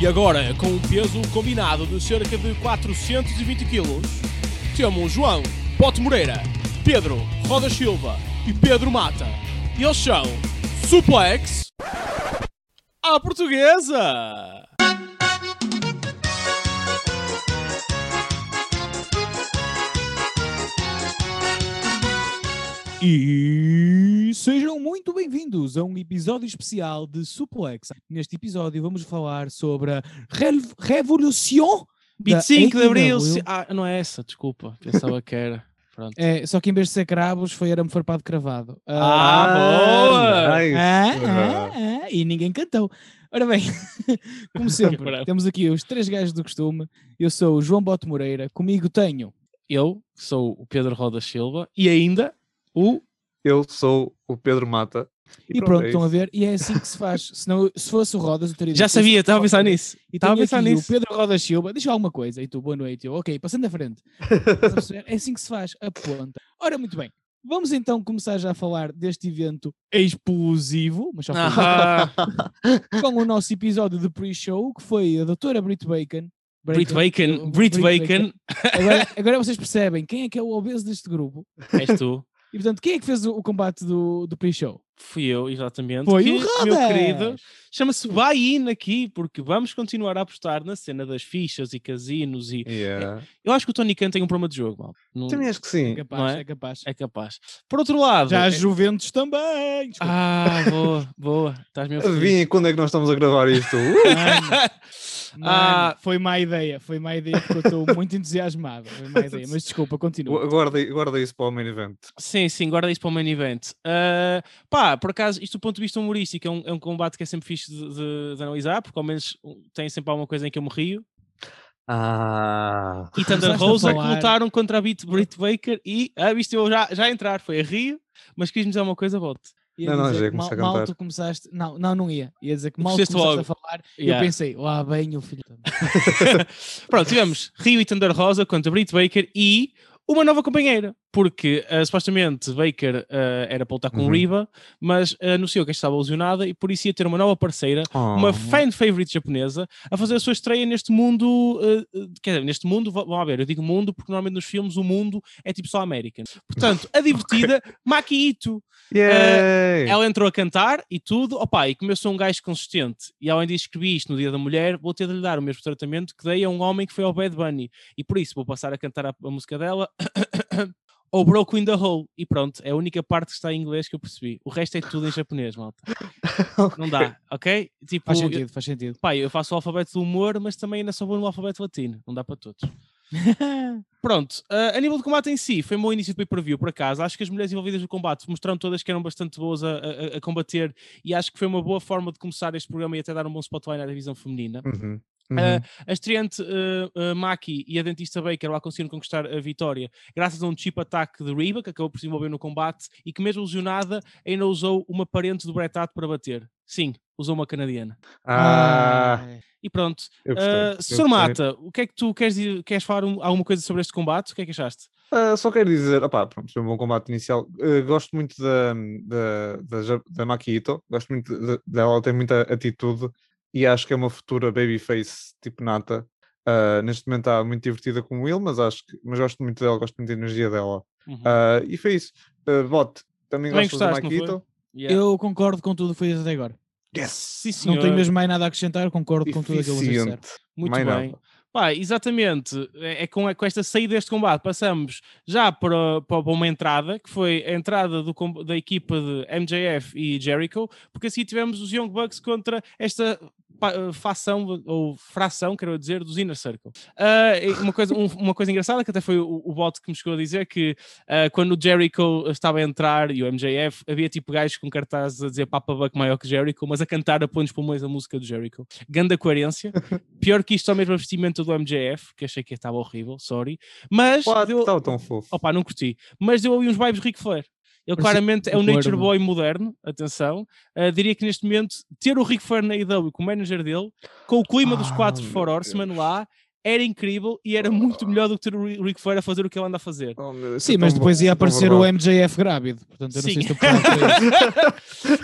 E agora, com um peso combinado de cerca de 420 kg, temos João Pote Moreira, Pedro Roda Silva e Pedro Mata. Eles são Suplex à Portuguesa! E sejam muito bem-vindos a um episódio especial de Suplex. Neste episódio vamos falar sobre a re Revolução 25 de Abril. Ah, não é essa, desculpa. Pensava que era. Pronto. É, só que em vez de ser cravos foi arame farpado cravado. Ah, boa! nice. Ah, ah, ah, e ninguém cantou. Ora bem, como sempre, temos aqui os três gajos do costume. Eu sou o João Bote Moreira, comigo tenho Eu sou o Pedro Roda Silva e ainda o. Eu sou o Pedro Mata. E, pronto, é estão a ver, e é assim que se faz. Senão, se fosse o Rodas, eu teria Já dito, "Fosse sabia, estava a pensar Rodas". nisso. E Estava a pensar nisso. o Pedro Rodas Silva, diz alguma coisa. E tu, boa noite. Eu, ok, passando à frente. É assim que se faz, a ponta. Ora, muito bem. Vamos então começar já a falar deste evento explosivo, mas só foi Ah, com o nosso episódio de pre-show, que foi a doutora Brit Bacon. Brit Bacon, Brit Bacon, Agora, agora vocês percebem quem é que é o obeso deste grupo. és tu. E portanto, quem é que fez o, o combate do, do pre-show? Fui eu, exatamente. Foi que, o meu Rodas! querido, chama-se Buy-in aqui, porque vamos continuar a apostar na cena das fichas e casinos. e Yeah. Eu acho que o Tony Khan tem um problema de jogo, mal. Não- Também acho que É sim. capaz, Não é? é capaz. é capaz. Por outro lado. Já a é- Juventus também. Desculpa. Ah, boa, boa. Estás feliz. Adivinha quando é que nós estamos a gravar isto? Uh! Mano, mano, Ah. foi má ideia, foi má ideia porque eu estou muito entusiasmado. Foi má ideia, mas desculpa, continua. guarda, guarda isso para o main event. Sim, sim, guarda isso para o main event. Ah, pá, por acaso, isto do ponto de vista humorístico é um, é um combate que é sempre fixe de, de- de analisar, porque ao menos tem sempre alguma coisa em que eu me rio. Ah. E Thunder Rosa que lutaram contra a Brit, Brit Baker e, ah, viste eu já, já entrar, foi a rio, mas quis-me dizer uma coisa, volte. Ia Não, não, já ia que mal, a mal tu começaste. Não, não, não ia. Ia dizer que mal tu Começaste logo. a falar. Yeah. Eu pensei, lá bem o filho. Pronto, tivemos Rio e Thunder Rosa contra Brit Baker e uma nova companheira, porque ah, supostamente Baker ah, era para lutar com Uhum. Riva, mas ah, anunciou que estava lesionada e por isso ia ter uma nova parceira, uma Oh. fan favorite japonesa, a fazer a sua estreia neste mundo. ah, quer dizer, neste mundo, lá ver, eu digo mundo porque normalmente nos filmes o mundo é tipo só American. Portanto, a divertida Maki Ito. Ela entrou a cantar e tudo, opa, e como eu sou um gajo consistente e além disso escrevi isto no Dia da Mulher, vou ter de lhe dar o mesmo tratamento que dei a um homem que foi ao Bad Bunny e por isso vou passar a cantar a, a música dela ou Broke in the Hole e pronto, é a única parte que está em inglês que eu percebi. O resto é tudo em japonês, malta. Não dá, ok? Tipo, Faz eu- sentido, faz sentido. pá, eu faço o alfabeto do humor, mas também ainda sou bom no alfabeto latino, não dá para todos. Pronto, ah, a nível de combate em si, foi um bom início de pay-per-view, por acaso. Acho que as mulheres envolvidas no combate mostraram todas que eram bastante boas a, a- a combater e acho que foi uma boa forma de começar este programa e até dar um bom spotlight à divisão feminina. Uhum. Uhum. a estreante ah, ah, Maki e a dentista Baker lá conseguiram conquistar a vitória graças a um chip ataque de Riba, que acabou por se envolver no combate e que, mesmo lesionada, ainda usou uma parente do Bret Hart para bater. Sim, usou uma canadiana. Ah. E pronto. Uh, Sr. Mata, o que é que tu queres, queres falar um- alguma coisa sobre este combate? O que é que achaste? Ah, só quero dizer, opá, pronto, foi um bom combate inicial. Uh, gosto muito da, da, da, da Maki Ito, gosto muito de- dela, ela tem muita atitude e acho que é uma futura babyface tipo nata. Ah, neste momento está muito divertida com o Will, mas acho que mas gosto muito dela, gosto muito da energia dela. Uhum. Ah, e foi isso. Uh, Bote, também, Também gostas da gostaste, não Maki foi? Ito? Yeah. Eu concordo com tudo o que foi até agora. Yes! Sim. Não tenho mesmo mais nada a acrescentar, concordo com tudo aquilo que. Eficiente. Muito mais bem. nada. Pá, exatamente. É é com, com esta saída deste combate, passamos já para, para uma entrada, que foi a entrada do, da equipa de MJF e Jericho, porque assim tivemos os Young Bucks contra esta fação, ou fração, quero dizer, dos Inner Circle. E uma, coisa, um- uma coisa engraçada, que até foi o, o bot que me chegou a dizer, que ah, quando o Jericho estava a entrar e o MJF, havia tipo gajos com cartazes a dizer Papa Buck maior que Jericho, mas a cantar a pôr nos pulmões a música do Jericho. Ganda coerência. Pior que isto, só mesmo a vestimenta do MJF, que achei que estava horrível, sorry. Mas What? deu... Estava tão fofo. Opa, não curti. Mas deu ali uns vibes Ric Flair. Ele claramente é um. Nature Boy moderno, atenção. Ah, diria que neste momento, ter o Ric Flair na como manager dele, com o clima dos Ah, quatro meu For. Horsemen lá, era incrível e era muito melhor do que ter o Ri- Ric Flair a fazer o que ele anda a fazer. Oh, meu, Sim, é mas depois bom, ia tão aparecer o. MJF grávido. Portanto, eu não Sim. sei se estou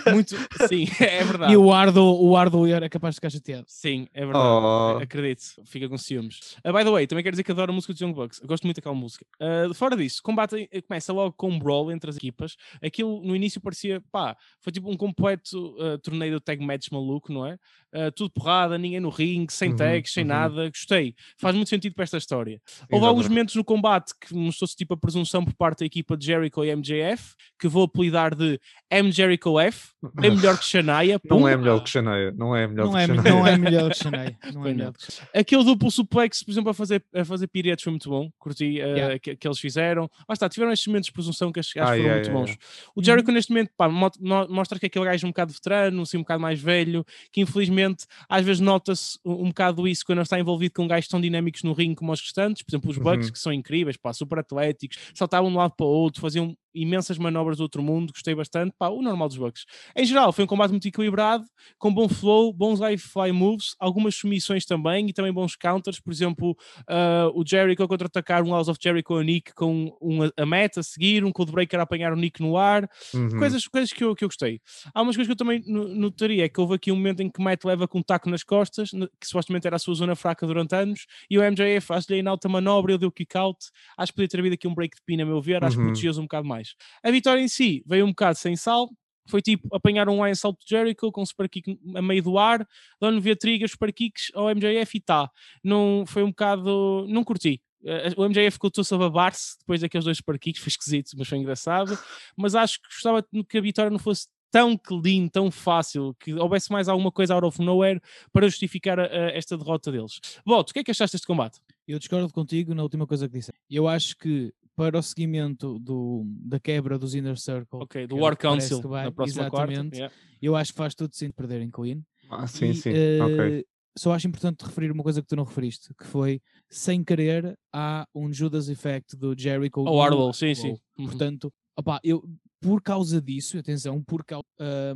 muito, sim, é verdade. E o Ardo, o Ardo era capaz de ficar chateado. Sim, é verdade. Oh. Acredito, fica com ciúmes. Uh, by the way, também quero dizer que adoro a música dos Young Bucks. Eu gosto muito daquela música. Uh, fora disso, combate eh, começa logo com um brawl entre as equipas. Aquilo no início parecia, pá, foi tipo um completo uh, torneio de tag match maluco, não é? Uh, tudo porrada, ninguém no ringue, sem Uhum, tags, sem uhum. nada. Gostei. Faz muito sentido para esta história. Houve alguns exatamente. momentos no combate que mostrou-se tipo a presunção por parte da equipa de Jericho e MJF, que vou apelidar de M Jericho F, bem melhor que Shania. Não é pum. melhor que Xaneia. Não é melhor Não que é, Xaneia. não é melhor que Shania. Não é melhor não. que Shania. Aquele duplo suplex, por exemplo, a fazer, a fazer piretes foi muito bom. Curti uh, Yeah. que, que eles fizeram. Lá está, tiveram estes momentos de presunção que acho, acho Ah, que foram yeah, muito yeah, bons. O Jericho, neste momento, pá, mostra que é aquele gajo um bocado veterano, assim, um bocado mais velho, que infelizmente às vezes nota-se um, um bocado isso quando está envolvido com gajos tão dinâmicos no ringue como os restantes. Por exemplo, os Bucks, Uhum. que são incríveis, pá, super atléticos, saltavam de um lado para o outro, faziam imensas manobras do outro mundo, gostei bastante, pá, o normal dos Bucks. Em geral, foi um combate muito equilibrado, com bom flow, bons high fly moves, algumas submissões também e também bons counters, por exemplo, ah, o Jericho contra-atacar um House of Jericho a Nick com um a- meta a seguir, um Codebreaker a apanhar o Nick no ar, Uhum. coisas, coisas que, eu, que eu gostei. Há umas coisas que eu também no- notaria, é que houve aqui um momento em que Matt leva com um taco nas costas, que supostamente era a sua zona fraca durante anos, e o MJF faz-lhe em alta manobra, ele deu kick out, acho que podia ter havido aqui um break de pin a meu ver, acho que Uhum. protegeu-os um bocado mais. A vitória em si veio um bocado sem sal, foi tipo apanhar um Lion Salt Jericho com um super kick a meio do ar, dando via trigas, super kicks ao MJF e tá. Não, foi um bocado. Não curti. Eh, O MJF ficou todo a babar-se depois daqueles dois super kicks, foi esquisito, mas foi engraçado. Mas acho que gostava que a vitória não fosse tão clean, tão fácil, que houvesse mais alguma coisa out of nowhere para justificar a- a esta derrota deles. Voto, o que é que achaste deste combate? Eu discordo contigo na última coisa que disse. Eu acho que para o seguimento do, da quebra dos Inner Circle, Ok, do é o War Council que vai, na próxima quarta. exatamente, yeah. eu acho que faz todo sentido perderem clean. Ah, sim, E, sim. Ok. Só acho importante referir uma coisa que tu não referiste, que foi, sem querer, há um Judas Effect do Jericho. O Wardlow, sim, sim. Uhum. Portanto, opá, eu, por causa disso, atenção, por causa,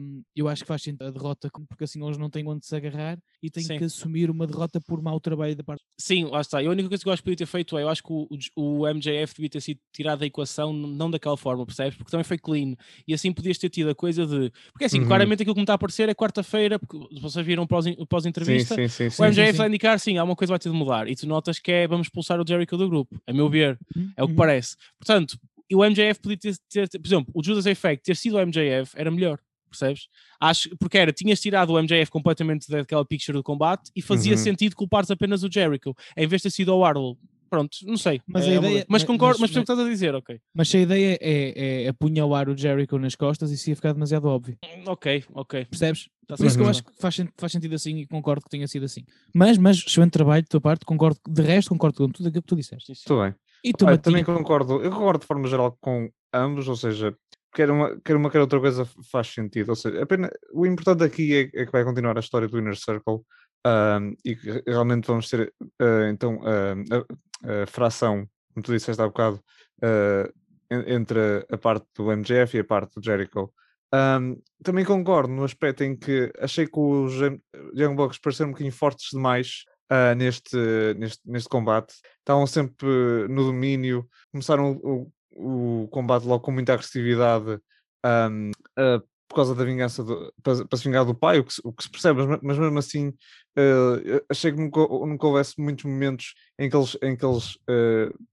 hum, eu acho que faz sentido a derrota, porque assim eles não têm onde se agarrar e têm Sim. que assumir uma derrota por mau trabalho da parte. Sim, lá está. E a única coisa que eu acho que podia ter feito é, eu acho que o, o MJF devia ter sido tirado da equação, não daquela forma, percebes? Porque também foi clean. E assim podias ter tido a coisa de. Porque assim, Uhum. claramente aquilo que me está a aparecer é quarta-feira, porque vocês viram pós- Sim, pós-entrevista. sim, sim, o. MJF vai indicar, sim, há uma coisa vai ter de mudar. E tu notas que é vamos expulsar o Jericho do grupo, a meu ver. É o que Uhum. parece. Portanto, e o MJF podia ter, ter- ter- por exemplo, o Judas Effect ter sido o MJF era melhor, percebes? Acho, porque era, tinhas tirado o MJF completamente daquela picture do combate e fazia Uhum. sentido culpares apenas o Jericho, em vez de ter sido o Wardlow. Pronto, não sei. Mas é a uma- ideia- mas mas- concordo, mas- mas percebo o que estás a dizer, ok. Mas se a ideia é, é apunhalar o Jericho nas costas, isso ia ficar demasiado óbvio. Ok, ok. Percebes? Tá Por isso que eu acho que faz, faz sentido assim e concordo que tenha sido assim. Mas, mas excelente trabalho da tua parte, concordo, de resto concordo com tudo aquilo que tu disseste. Tudo bem. E tu, Matinho? também concordo, eu concordo de forma geral com ambos, ou seja, quer uma, quer uma, quer outra coisa faz sentido. Ou seja, apenas, o importante aqui é, é que vai continuar a história do Inner Circle ahm, e que re- realmente vamos ter ah, então ahm, a, a fração, como tu disseste há bocado, ah, en- entre a parte do MJF e a parte do Jericho. Ahm, também concordo no aspecto em que achei que os Young- Young Bucks pareceram um bocadinho fortes demais ah, neste, neste, neste combate. Estavam sempre no domínio, começaram o, o combate logo com muita agressividade ahm, ah, por causa da vingança do- para, para se vingar do pai, o que, o que se percebe, mas, mas mesmo assim eu achei que nunca, nunca houvesse muitos momentos em que eles, em que eles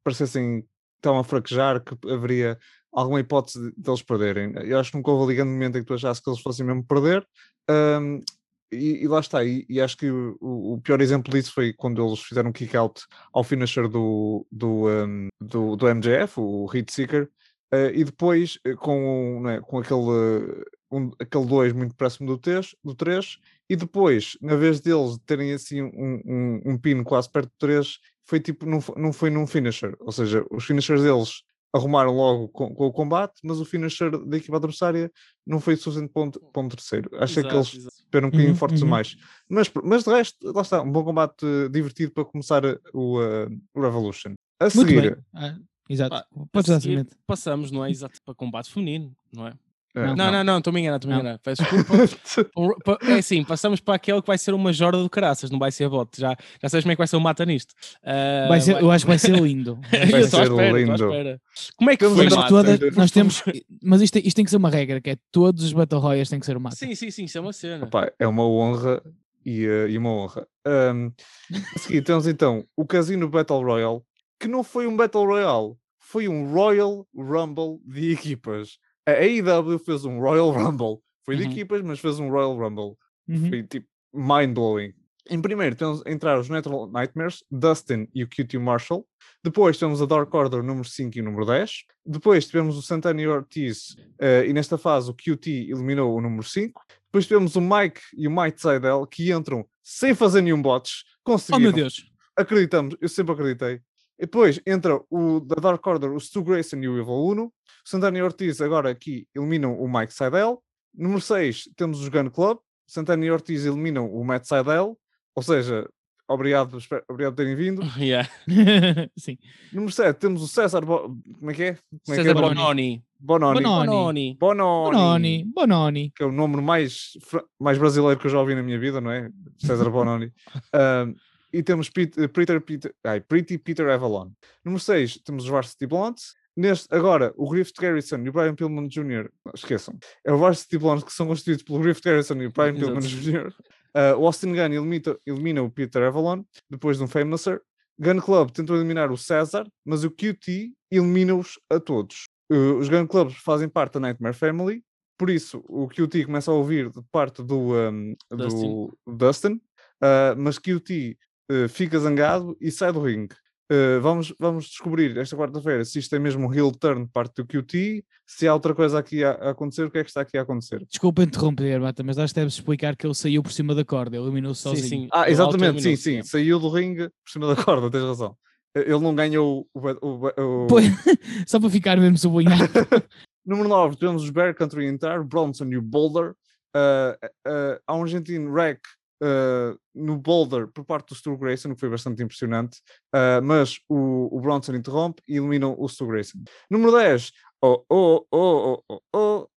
parecessem estavam a fraquejar, que haveria alguma hipótese de- deles perderem. Eu acho que nunca houve ali grande momento em que tu achasse que eles fossem mesmo perder. ahm, e, e lá está, e, e acho que o, o pior exemplo disso foi quando eles fizeram um kick-out ao finisher do, do, um, do, do MJF, o Heat Seeker, eh, e depois eh, com, não é, com aquele, eh, um, aquele 2 muito próximo do 3, do 3, e depois, na vez deles terem assim um, um, um pin quase perto do 3, foi tipo, não, não foi num finisher, ou seja, os finishers deles arrumaram logo com, com o combate, mas o finisher da equipa adversária não foi suficiente para um, para um terceiro. Que Exato, eles exato. Um bocadinho Uhum, fortes uhum. demais. Mas, mas de resto, lá está, um bom combate divertido para começar o, eh, o Revolution. A Muito seguir, bem. Ah, exato. Ah, A seguir. Passamos, não é? Exato, para combate feminino, não é? Eh, Não, não, não, estou-me a enganar, estou-me a Não. enganar. Peço desculpa. Um- pa- É assim, passamos para aquele que vai ser uma jorda do caraças, não vai ser bot. Já, já sabes como é que vai ser o mata nisto. Ah, Vai ser, eu acho que vai ser lindo. Vai estou ser espera, estou lindo. Como é que Temos foi, toda- nós temos, mas isto, isto tem que ser uma regra, que é todos os Battle Royals têm que ser o mata. Sim, sim, sim, isso é uma cena. Opa, é uma honra e, eh, e uma honra. A seguir temos então o Casino Battle Royale, que não foi um Battle Royale, foi um Royal Rumble de equipas. A AEW fez um Royal Rumble, foi de Uhum. equipas, mas fez um Royal Rumble. Uhum. Foi tipo mind-blowing. Em primeiro temos entrar os Natural Nightmares, Dustin e o QT Marshall. Depois temos a Dark Order número 5 e número 10. Depois tivemos o Santana e Ortiz eh, e nesta fase o QT eliminou o número 5. Depois tivemos o Mike e o Mike Seidel que entram sem fazer nenhum bots. Oh Conseguiram. meu Deus! Acreditamos, eu sempre acreditei. E depois entra o da Dark Order, o Stu Grayson e o Evil Uno. Santana e Ortiz agora aqui eliminam o Mike Seidel. Número 6 temos os Gun Club. Santana e Ortiz eliminam o Matt Seidel. Ou seja, obrigado, espero- obrigado por terem vindo. Yeah. Sim. Número 7 temos o César. Bo... Como é que é? Como é que César é? Bononi. Bononi. Bononi. Bononi. Bononi. Que é o nome mais, mais brasileiro que eu já ouvi na minha vida, não é? César Bononi. Ahm, e temos Pete- Peter, Peter, ai, Pretty Peter Avalon. Número 6 temos os Varsity Blondes. Neste, agora, o Griffith Garrison e o Brian Pillman Jr. Não, esqueçam. É o Varsity Blondes que são constituídos pelo Griffith Garrison e o Brian Pillman. Jr. Ah, o Austin Gunn elimina, elimina o Peter Avalon depois de um Famouser. Gun Club tentou eliminar o César, mas o QT elimina-os a todos. Uh, os Gun Clubs fazem parte da Nightmare Family, por isso o QT começa a ouvir de parte do, um, Dustin. do Dustin, ah, mas QT uh, fica zangado e sai do ringue. Uh, vamos, vamos descobrir esta quarta-feira se isto é mesmo um heel turn de parte do QT, se há outra coisa aqui a, a acontecer, o que é que está aqui a acontecer. Desculpa interromper, Mata, mas acho que deves explicar que ele saiu por cima da corda, ele eliminou-se Sim, sozinho. sim. Ah, Ele exatamente, sim, sim. Saiu do ringue por cima da corda, tens razão. Eh, Ele não ganhou o. o- o- o- Pois, Só para ficar mesmo sublinhado. Número 9, temos os Bear Country entrar, o Bronson e o Boulder. Ah, ah, há um argentino wreck ah, no Boulder por parte do Stu Grayson, que foi bastante impressionante. Ah, mas o, o Bronson interrompe e eliminam o Stu Grayson. Número 10, oh, oh, oh, oh, oh, oh.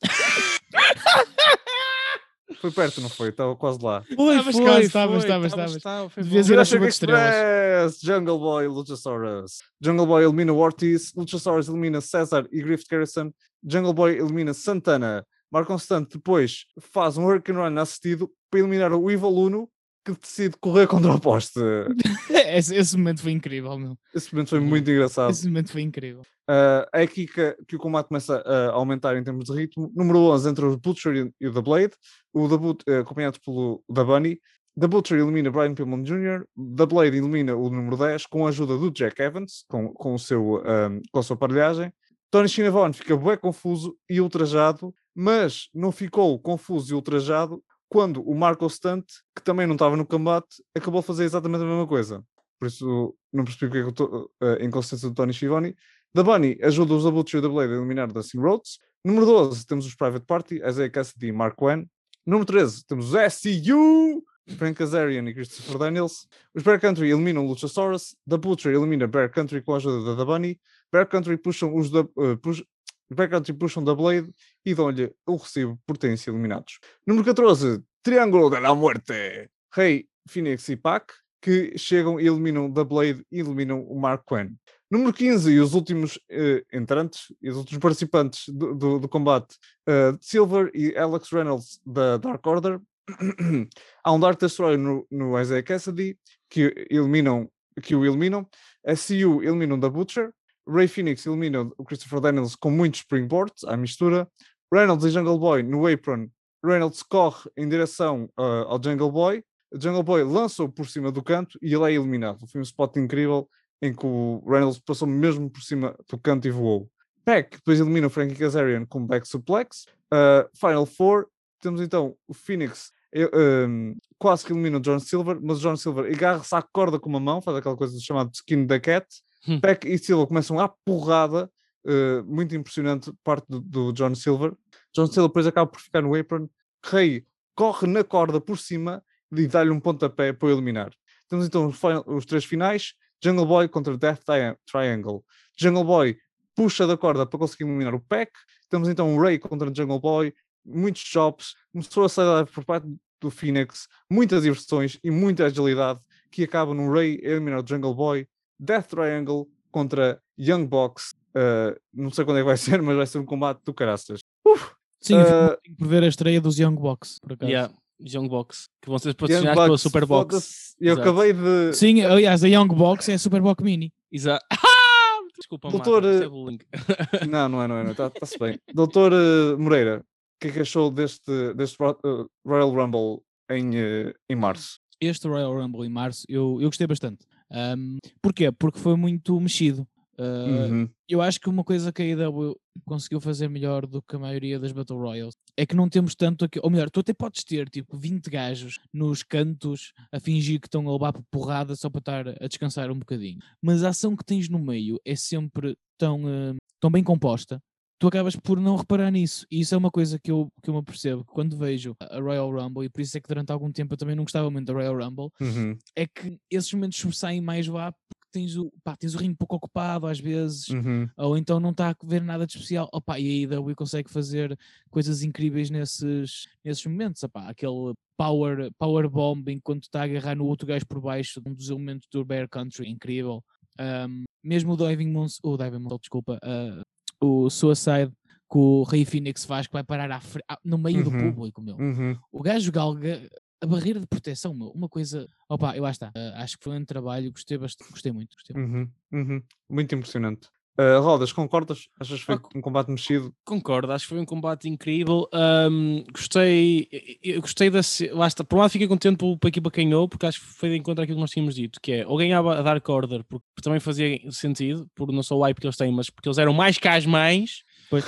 Foi perto, não foi? Estava quase lá. Foi, Estavas foi, quase, estavas, foi, estavas, estavas, estavas. estava, foi Devias ir à chuva de estrelas. Jungle Boy, Luchasaurus. Jungle Boy elimina o Ortiz, Luchasaurus elimina César e Griffith Garrison. Jungle Boy elimina Santana. Mark Constante depois faz um Hurricane Run assistido para eliminar o Evil Uno que decide correr contra o poste. esse, esse momento foi incrível, meu. Esse momento foi muito engraçado. Esse momento foi incrível. Uh, é aqui que, que o combate começa a aumentar em termos de ritmo. Número 11 entre o Butcher e, o The Blade. O The But, eh, acompanhado pelo The Bunny. The Butcher elimina Brian Pillman Jr. The Blade elimina o número 10 com a ajuda do Jack Evans, com, com, o seu, um, com a sua aparelhagem. Tony Schiavone fica bem confuso e ultrajado, mas não ficou confuso e ultrajado quando o Marco Stunt, que também não estava no combate, acabou de fazer exatamente a mesma coisa. Por isso não percebi porque é que estou a inconsistência do Tony Schiavone. The Bunny ajuda os Butcher e The Blade a eliminar Dustin Rhodes. Número 12 temos os Private Party, Isaiah Cassidy e Mark Wen. Número 13 temos os SCU, Frank Kazarian e Christopher Daniels. Os Bear Country eliminam Luchasaurus. The Butcher elimina Bear Country com a ajuda da The Bunny. Bear Country puxam os da, uh, push, Bear Country puxam da Blade e dão-lhe o recibo por terem sido eliminados. Número 14, Triângulo da la Muerte. Rei, Phoenix e Pac, que chegam e eliminam da Blade e eliminam o Mark Quinn. Número 15, e os últimos eh, entrantes, e os últimos participantes do, do, do combate, eh, Silver e Alex Reynolds da Dark Order. Há um Dark Destroyer no, no Isaiah Cassidy, que, eliminam, que o eliminam. A CU eliminam da Butcher. Ray Phoenix elimina o Christopher Daniels com muitos springboards à mistura. Reynolds e Jungle Boy no apron. Reynolds corre em direção uh, ao Jungle Boy. Jungle Boy lança-o por cima do canto e ele é eliminado. Foi um spot incrível em que o Reynolds passou mesmo por cima do canto e voou. Peck depois elimina o Frankie Kazarian com back suplex. Uh, Final Four, temos então o Phoenix eh, um, quase que elimina o John Silver, mas o John Silver agarra-se à corda com uma mão, faz aquela coisa chamada skin da cat. Hum. Peck e Silver começam à porrada, uh, muito impressionante, parte do, do John Silver. John Silver depois acaba por ficar no apron. Rei corre na corda por cima e dá-lhe um pontapé para o eliminar. Temos então os, três finais: Jungle Boy contra Death Tri- Triangle. Jungle Boy puxa da corda para conseguir eliminar o Pack. Temos então o Ray contra Jungle Boy, muitos chops, começou a sair por parte do Phoenix, muitas diversões e muita agilidade que acaba no Ray eliminar o Jungle Boy, Death Triangle contra Young Box. Uh, não sei quando é que vai ser, mas vai ser um combate do caraças. Uf, Sim, uh, por ver a estreia dos Young Box, por acaso. Yeah. Young Box, que vão ser patrocinados pela Superbox. Eu Exato. acabei de. Sim, aliás, a Young Box é a Superbox Mini. Exato. Desculpa, Doutor. É não, não é, não é, está-se está bem. Doutor Moreira, que é que achou deste, deste uh, Royal Rumble em, uh, em março? Este Royal Rumble em março eu, eu gostei bastante. Um, porquê? Porque foi muito mexido. Uh, uhum. Eu acho que uma coisa que a AEW conseguiu fazer melhor do que a maioria das Battle Royals é que não temos tanto aqui, ou melhor, tu até podes ter tipo 20 gajos nos cantos a fingir que estão a levar por porrada só para estar a descansar um bocadinho, mas a ação que tens no meio é sempre tão, uh, tão bem composta. Tu acabas por não reparar nisso, e isso é uma coisa que eu, que eu me percebo quando vejo a Royal Rumble, e por isso é que durante algum tempo eu também não gostava muito da Royal Rumble, uhum. é que esses momentos sobressaem mais lá tens o, pá, tens o ringue pouco ocupado às vezes, uhum. ou então não está a ver nada de especial. Opa, e a AEW consegue fazer coisas incríveis nesses, nesses momentos. Opa, aquele power, power bomb enquanto está a agarrar no outro gajo por baixo, um dos elementos do Bear Country, incrível. Um, mesmo o Diving Moons, o Diving Moons, desculpa, uh, o Suicide que o Rei Phoenix faz, que vai parar à, no meio uhum. do público, meu. Uhum. O gajo galga a barreira de proteção, meu, uma coisa. Opa, eu lá está. Uh, acho que foi um trabalho, gostei bastante, gostei muito. Gostei muito. Uhum, uhum. muito impressionante. Uh, Rodas, concordas? Achas que foi ah, um combate mexido? Concordo, acho que foi um combate incrível. Um, gostei, eu gostei da. Lá está, por um lado fiquei contente pela equipa que ganhou, porque acho que foi de encontro àquilo que nós tínhamos dito, que é ou ganhava a Dark Order, porque também fazia sentido, por não só o hype que eles têm, mas porque eles eram mais as mais. Pois.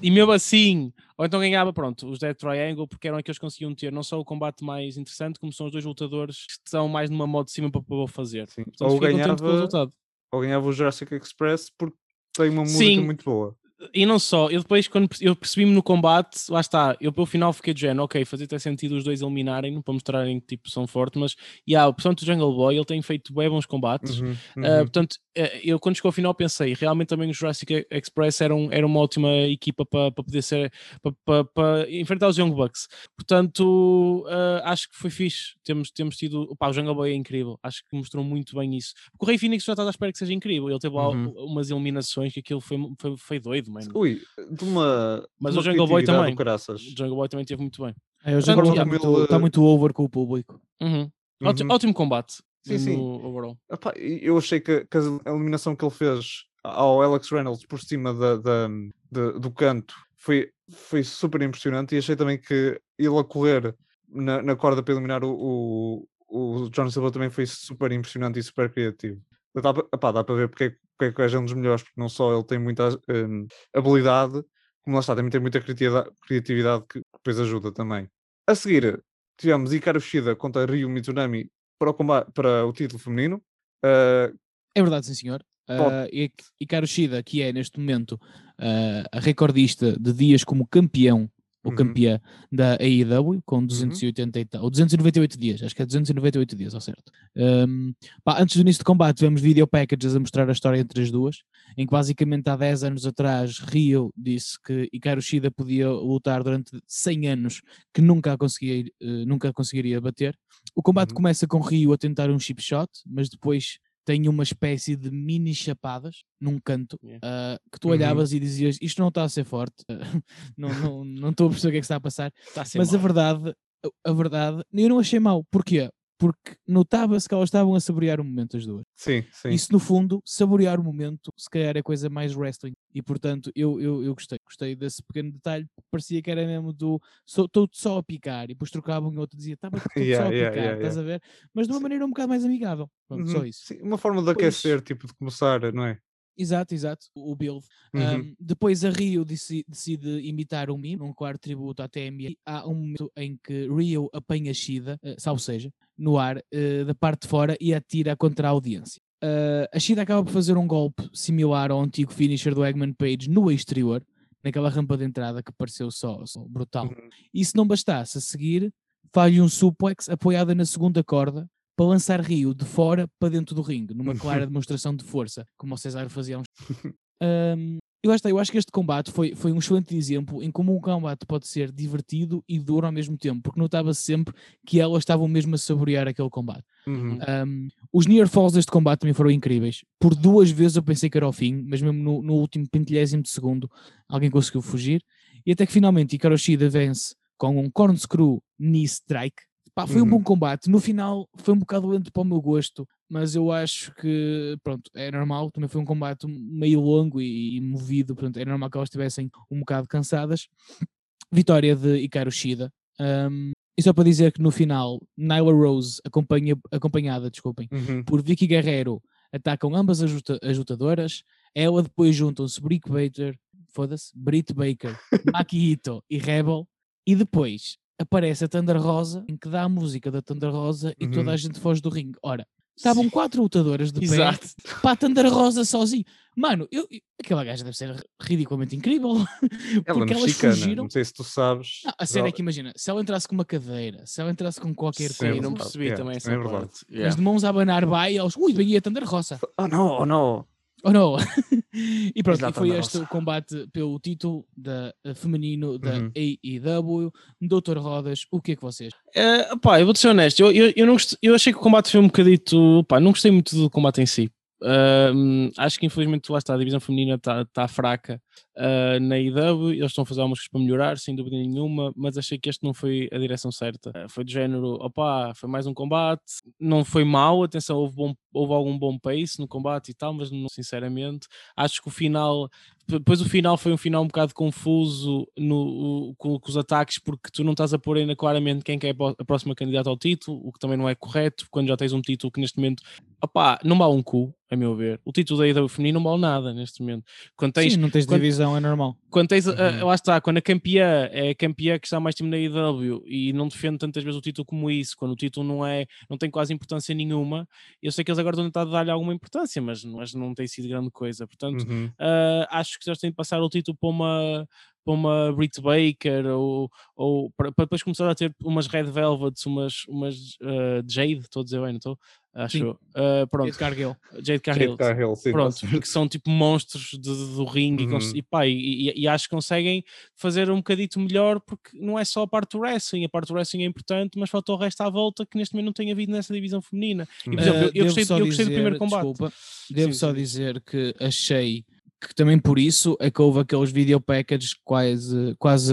E mesmo assim, ou então ganhava, pronto, os Dead Triangle, porque eram aqueles que conseguiam ter não só o combate mais interessante, como são os dois lutadores que estão mais numa modo de cima para, para fazer. Sim. ou, ganhava, ou ganhava o Jurassic Express porque tem uma música Sim. muito boa e não só, eu depois, quando eu percebi-me no combate, lá está, eu pelo final fiquei de género, ok, fazia até sentido os dois eliminarem para mostrarem que tipo, são fortes, mas, e yeah, portanto, o Jungle Boy, ele tem feito bem bons combates, uhum, ah, uhum. Uh, portanto, uh, eu quando chegou ao final pensei, realmente também o Jurassic Express era, um, era uma ótima equipa para, para poder ser, para, para, para, enfrentar os Young Bucks, portanto, uh, acho que foi fixe, temos, temos tido, o Jungle Boy é incrível, acho que mostrou muito bem isso, porque o Rei Phoenix já está à espera que seja incrível, ele teve uhum. lá umas eliminações que aquilo foi, foi, foi doido, mano. Ui, de uma. Mas de uma o Jungle Boy também. O Jungle Boy também teve muito bem. É, o Jungle Boy está muito, tá muito over com o público. Uhum. Uhum. Ótimo, ótimo, combate. Sim, sim. Overall. Epá, eu achei que, que, a eliminação que ele fez ao Alex Reynolds por cima da, da, da, do canto foi, foi super impressionante e achei também que ele a correr na, na corda para eliminar o, o, o John Silva também foi super impressionante e super criativo. Dá, epá, dá para ver porque, é porque é que é um dos melhores, porque não só ele tem muita um, habilidade, como lá está, também tem muita criatividade, que depois ajuda também. A seguir, tivemos Ikaru Shida contra Ryu Mizunami para o, combate, para o título feminino. Uh, é verdade, sim senhor. Uh, Ikaru Shida, que é neste momento uh, a recordista de dias como campeão o uhum. campeã da AEW, com 280 uhum. ou 298 dias, acho que é 298 dias, ao certo. Um, pá, antes do início do combate, vemos video packages a mostrar a história entre as duas, em que basicamente há 10 anos atrás Rio disse que Hikaru Shida podia lutar durante 100 anos, que nunca, conseguia, uh, nunca conseguiria bater. O combate uhum. começa com Rio a tentar um chip shot, mas depois tem uma espécie de mini chapadas num canto yeah. uh, que tu uhum. olhavas uhum. e dizias isto não está a ser forte, uh, não estou não, não a perceber o que é que está a passar, está a mas mal. a verdade, a, a verdade, eu não achei mal, porquê? Porque notava-se que elas estavam a saborear o momento as duas. Sim, sim. Isso no fundo, saborear o momento, se calhar é coisa mais wrestling. E portanto, eu, eu, eu gostei, gostei desse pequeno detalhe, parecia que era mesmo do estou só a picar, e depois trocavam e outro dizia, estava yeah, só a picar, yeah, yeah, estás a ver? Mas de uma maneira um bocado mais amigável. Pronto, uhum. só isso. Sim, uma forma de aquecer, tipo, de começar, não é? Exato, exato, o build. Uhum. Um, depois a Rio decide, decide, imitar um meme, num quarto tributo à TMA. Há um momento em que Rio apanha Shida, uh, salvo seja, no ar, uh, da parte de fora e atira contra a audiência. Uh, a Shida acaba por fazer um golpe similar ao antigo finisher do Eggman Page no exterior, naquela rampa de entrada que pareceu só, só brutal. Uhum. E se não bastasse, a seguir, faz um suplex apoiada na segunda corda, para lançar Rio de fora para dentro do ringue, numa clara demonstração de força, como o Cesaro fazia uns. um, eu acho, eu acho que este combate foi, foi um excelente exemplo em como um combate pode ser divertido e duro ao mesmo tempo, porque notava-se sempre que elas estavam mesmo a saborear aquele combate. Uhum. Um, os near falls deste combate também foram incríveis. Por duas vezes eu pensei que era o fim, mas mesmo no, no último pentilhésimo de segundo alguém conseguiu fugir. E até que finalmente Hikaru Shida vence com um cornscrew knee strike. Pá, foi um bom Uhum. combate. No final foi um bocado lento para o meu gosto, mas eu acho que, pronto, é normal. Também foi um combate meio longo e, e movido. Portanto, é normal que elas estivessem um bocado cansadas. Vitória de Hikaru Shida. Um, e só para dizer que no final, Nyla Rose, acompanha, acompanhada, desculpem, Uhum. por Vicky Guerrero, atacam ambas as luta- as lutadoras. Ela depois juntam-se Britt Baker, foda-se, Britt Baker, Maki Ito e Rebel. E depois aparece a Thunder Rosa, em que dá a música da Thunder Rosa e toda a Uhum. gente foge do ringue. Ora, estavam quatro lutadoras de pé Exato. para a Thunder Rosa sozinho. Mano, eu, eu- aquela gaja deve ser ridiculamente incrível. Ela porque elas mexicana, fugiram. não sei se tu sabes. Não, a cena é que imagina, se ela entrasse com uma cadeira, se ela entrasse com qualquer Sim, Sim, coisa, não percebi Yeah, também essa é verdade. parte. mas Yeah. de mãos a abanar vai, eles, ui, vem aí a Thunder Rosa. Oh não, oh não. Oh não! e pronto, e foi este o combate pelo título da, eh, feminino da Uhum. AEW. Doutor Rodas, o que é que vocês? Eh, pá, eu vou ser honesto, eu, eu, eu, não eu achei que o combate foi um bocadito. Pá, não gostei muito do combate em si. Hum, acho que infelizmente lá está, a divisão feminina está tá fraca ah, na IW, eles estão a fazer algumas coisas para melhorar, sem dúvida nenhuma, mas achei que este não foi a direção certa. Ah, foi do género, opá, foi mais um combate, não foi mau, atenção, houve, bom, houve algum bom pace no combate e tal, mas não, sinceramente, acho que o final, depois o final foi um final um bocado confuso no, o- com, com os ataques, porque tu não estás a pôr ainda claramente quem que é a próxima candidata ao título, o que também não é correto, quando já tens um título que neste momento, opá, não vale um cu, a meu ver. O título da IW feminino não vale nada neste momento. Quando tens, Sim, não tens quando- divisão, é normal. Quando tens, a- a- Uhum. lá está, quando a campeã é a campeã que está mais time na IW e não defende tantas vezes o título como isso, quando o título não é, não tem quase importância nenhuma, eu sei que eles agora estão a tentar dar-lhe alguma importância, mas, mas não tem sido grande coisa. Portanto, Uhum. ah, acho que eles têm de passar o título para uma, para uma Britt Baker ou, ou para, para depois começar a ter umas Red Velvets, umas, umas ah, Jade, estou a dizer bem, não estou? Acho. Ah, pronto, Ed Cargill. Jade Cargill. Kate Cargill, sim, Pronto, porque são tipo monstros de- do ringue e, Uhum. e, pá, e, e- e acho que conseguem fazer um bocadito melhor porque não é só a parte do wrestling, a parte do wrestling é importante, mas falta o resto à volta que neste momento não tem havido nessa divisão feminina. E, por exemplo, eu- Ah, eu, devo gostei, só eu gostei do primeiro dizer- combate. Desculpa, devo Sim, só sim. dizer que achei que também por isso é que houve aqueles video packages quase, quase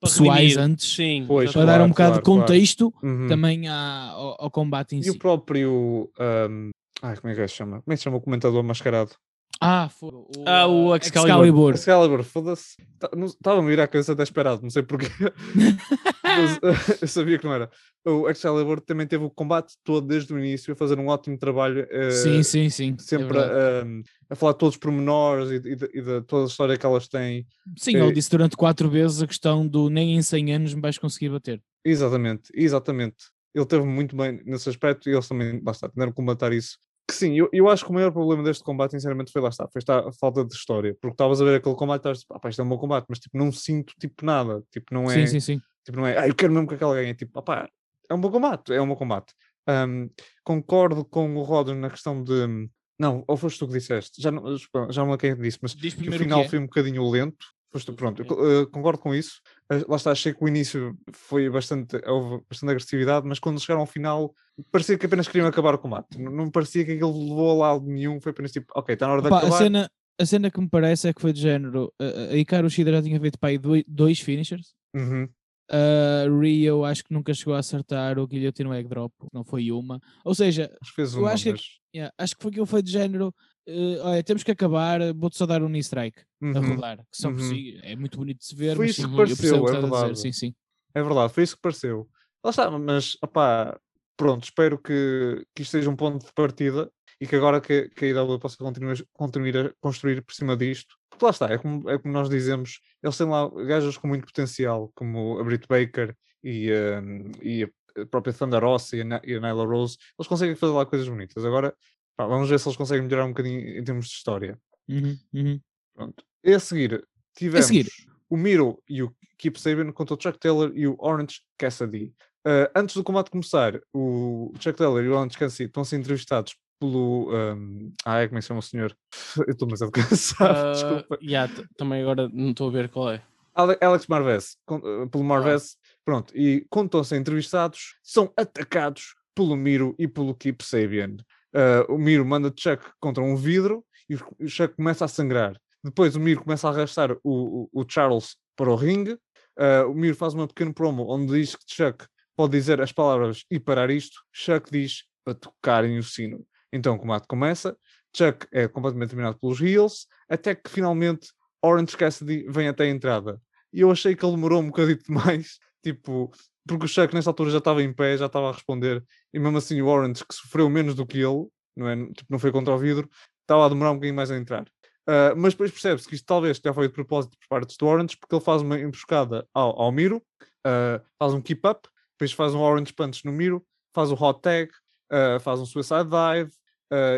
Para pessoais antes, Sim, Pois, para exatamente. dar um Claro, bocado claro, de claro. contexto Uhum. também à- ao, ao combate em E si. o próprio. ahm, ai, como é que se chama? Como é que se chama o comentador mascarado? Ah, foi o, Ah, o ah, Excalibur. Excalibur, foda-se. Tá- não- Estava-me a vir à cabeça até esperado, não sei porquê. Mas, eh, eu sabia que não era. O Excalibur também teve o combate todo desde o início a fazer um ótimo trabalho. eh, Sim, sim, sim. é Sempre ahm, a falar de todos os pormenores e, e de, e de toda a história que elas têm. Sim, eh, ele disse durante quatro vezes a questão do nem em 100 anos me vais conseguir bater. Exatamente, exatamente. Ele teve muito bem nesse aspecto e eles também, lá está, tiveram que combatar isso. Que sim, eu, eu acho que o maior problema deste combate, sinceramente, foi lá está, foi esta a falta de história. Porque estavas a ver aquele combate e estavas tipo, ah, pá, isto é um bom combate, mas tipo, não sinto tipo nada. Tipo, não é, Sim, sim, sim. Tipo, não é, ah, eu quero mesmo que aquela ganhe. Tipo, ah, pá, é um bom combate, é um bom combate. Ahm, concordo com o Rodo na questão de. Não, ou foste tu que disseste, já não, já não é quem disse, mas Diz que o final é. foi um bocadinho lento. Tu, pronto, eu eh, concordo com isso. Eh, lá está, achei que o início foi bastante, houve bastante agressividade, mas quando chegaram ao final, parecia que apenas queriam acabar o combate. Não, parecia que aquilo levou a lado nenhum, foi apenas tipo, ok, está na hora de Opa, a, acabar. cena, a cena que me parece é que foi de género. A, a Hikaru Shida já tinha feito para aí dois, dois finishers. Uhum, A Rio acho que nunca chegou a acertar o Guilhotina Egg Drop, não foi uma. Ou seja, acho que fez Eu uma, acho que- mas... yeah, acho que foi aquilo foi de género. Eh, olha, temos que acabar, vou-te só dar um knee strike a Uhum. rodar. Que por uhum. si é muito bonito de se ver, Foi mas isso sim, que pareceu, é a verdade. Sim, sim. É verdade, foi isso que pareceu. Lá está, mas opá, pronto, espero que, que isto seja um ponto de partida e que agora que, que a IW possa continuar, continuar a construir por cima disto. Porque lá está, é como, é como nós dizemos, eles têm lá gajas com muito potencial, como a Britt Baker e, hum, e a própria Thunder Ross a, e a Nyla Rose, eles conseguem fazer lá coisas bonitas. Agora, pá, vamos ver se eles conseguem melhorar um bocadinho em termos de história. Uhum, uhum. Pronto. E a seguir, tivemos seguir. o Miro e o Keep Sabian contra o Chuck Taylor e o Orange Cassidy. Uh, antes do combate começar, o Chuck Taylor e o Orange Cassidy estão a ser entrevistados pelo. Um, ah, como é que se chama o senhor? Eu estou mais a cansado, uh, desculpa. Yeah, também agora não estou a ver qual é. Alex Marvez, eh, pelo Marvez, ah. pronto, e quando estão a ser entrevistados, são atacados pelo Miro e pelo Keep Sabian. Uh, o Miro manda Chuck contra um vidro e o Chuck começa a sangrar. Depois o Miro começa a arrastar o, o, o Charles para o ringue. Uh, o Miro faz uma pequena promo onde diz que Chuck pode dizer as palavras e parar isto. Chuck diz para tocarem o sino. Então o combate começa. Chuck é completamente dominado pelos heels, até que finalmente Orange Cassidy vem até a entrada. E eu achei que ele demorou um bocadinho demais, tipo, porque o Chuck nessa altura já estava em pé, já estava a responder, e mesmo assim o Orange, que sofreu menos do que ele, não, é? tipo, não foi contra o vidro, estava a demorar um bocadinho mais a entrar. Uh, mas depois percebe-se que isto talvez já foi de propósito por parte do Orange, porque ele faz uma emboscada ao, ao Miro, uh, faz um keep up, depois faz um Orange Punch no Miro, faz o hot tag, uh, faz um suicide dive,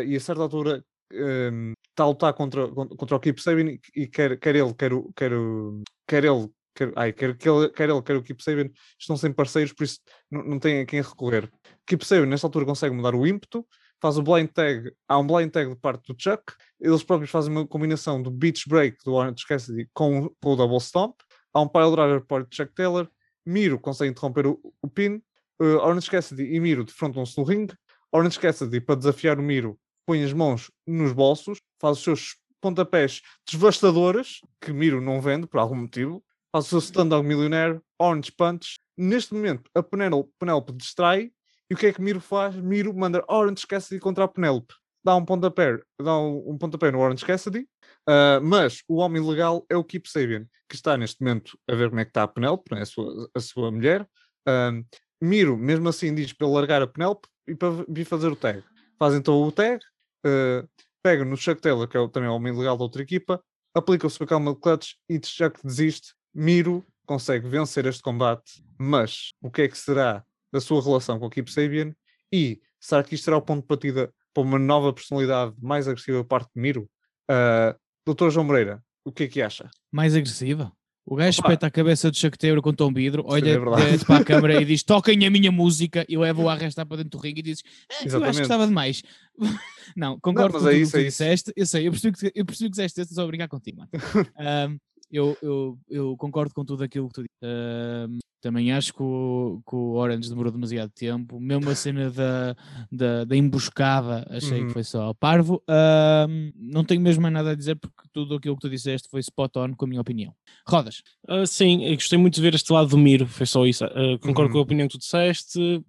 e a certa altura um, está a lutar contra, contra o Keep Sabin e quer, quer ele, quer, o, quer, o, quer ele quer, ai, quer, quer, ele, quer ele, quer o Keep Sabian, estão sem parceiros, por isso não, não tem a quem recorrer. Keep Sabian, nesta altura, consegue mudar o ímpeto, faz o blind tag, há um blind tag de parte do Chuck, eles próprios fazem uma combinação do Beach Break do Orange Cassidy com, com o Double Stomp, há um pile driver para o Chuck Taylor, Miro consegue interromper o, o pin, uh, Orange Cassidy e Miro defrontam-se no ring, Orange Cassidy, para desafiar o Miro, põe as mãos nos bolsos, faz os seus pontapés devastadores, que Miro não vende por algum motivo, faz o stand-up milionaire, Orange Punch. Neste momento, a Penelope distrai, e o que é que Miro faz? Miro manda Orange Cassidy contra a Penelope. Dá um pontapé, dá um, um pontapé no Orange Cassidy, uh, mas o homem legal é o Keep Sabian, que está neste momento a ver como é que está a Penelope, né, a, sua, a sua mulher. Uh, Miro, mesmo assim, diz para largar a Penelope e para vir fazer o tag. Faz então o tag, uh, pega no Chuck Taylor, que é também o homem legal da outra equipa, aplica o seu calma de clutch e Chuck desiste. Miro consegue vencer este combate, mas o que é que será da sua relação com o Keep Sabian? E será que isto será o ponto de partida para uma nova personalidade mais agressiva parte de Miro? Uh, Doutor João Moreira, o que é que acha? Mais agressiva? O gajo Opa. espeta a cabeça do Taylor contra um vidro, olha é para a câmara e diz: toquem a minha música, e leva-o a arrastar para dentro do ringue e diz: eh, Eu acho que estava demais. não, concordo não, com é isso, que é disseste. Eu sei, eu percebi que, eu percebi que disseste, só a brincar contigo, mano. um, eu, eu, eu, concordo com tudo aquilo que tu disse. Uh, também acho que o, que o Orange demorou demasiado tempo. Mesmo a cena da, da, da emboscada, achei uhum. que foi só parvo. Uh, não tenho mesmo mais nada a dizer porque tudo aquilo que tu disseste foi spot on, com a minha opinião. Rodas. Uh, sim, gostei muito de ver este lado do Miro, foi só isso. Uh, concordo uhum. com a opinião que tu disseste.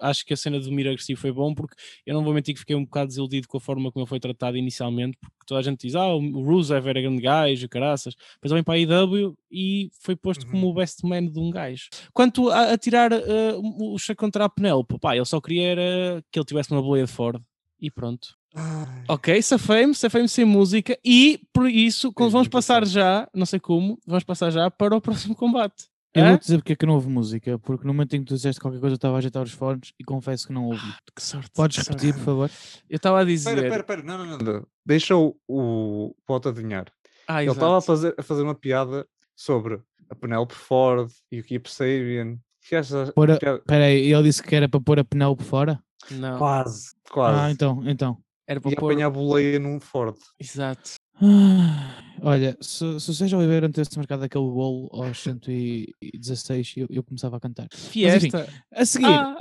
Acho que a cena do Miro agressivo foi bom porque eu não vou mentir que fiquei um bocado desiludido com a forma como ele foi tratado inicialmente, porque toda a gente diz: Ah, o Rusev era grande gajo, caraças. Depois ele vem para a IW e foi posto uhum. como o best man de um gajo. Quanto a, a tirar uh, o Chuck contra a Penelope, pá, ele só queria era que ele tivesse uma boleia de Ford e pronto. Ai. Ok, safei-me, safei-me sem música e por isso vamos passar já, não sei como, vamos passar já para o próximo combate. Eu vou dizer porque é que não houve música, porque no momento em que tu disseste qualquer coisa eu estava a ajeitar os fones e confesso que não ouvi. Ah, que sorte. Podes que repetir, sorte. por favor? Eu estava a dizer. Espera, espera, espera, não, não, não. Deixa o, o Pote adivinhar. Ah, Ele estava a fazer, a fazer uma piada sobre a Penelope Ford e o Keep Sabian. Espera aí, ele disse que era para pôr a Penelope fora? Não. Quase, quase. Ah, então, então. Era para e pôr... apanhar a boleia num Ford. Exato. Ah, olha, se, se o Sérgio Oliveira não tivesse marcado aquele gol aos 116, eu, eu começava a cantar. Fiesta. Enfim, a seguir, ah,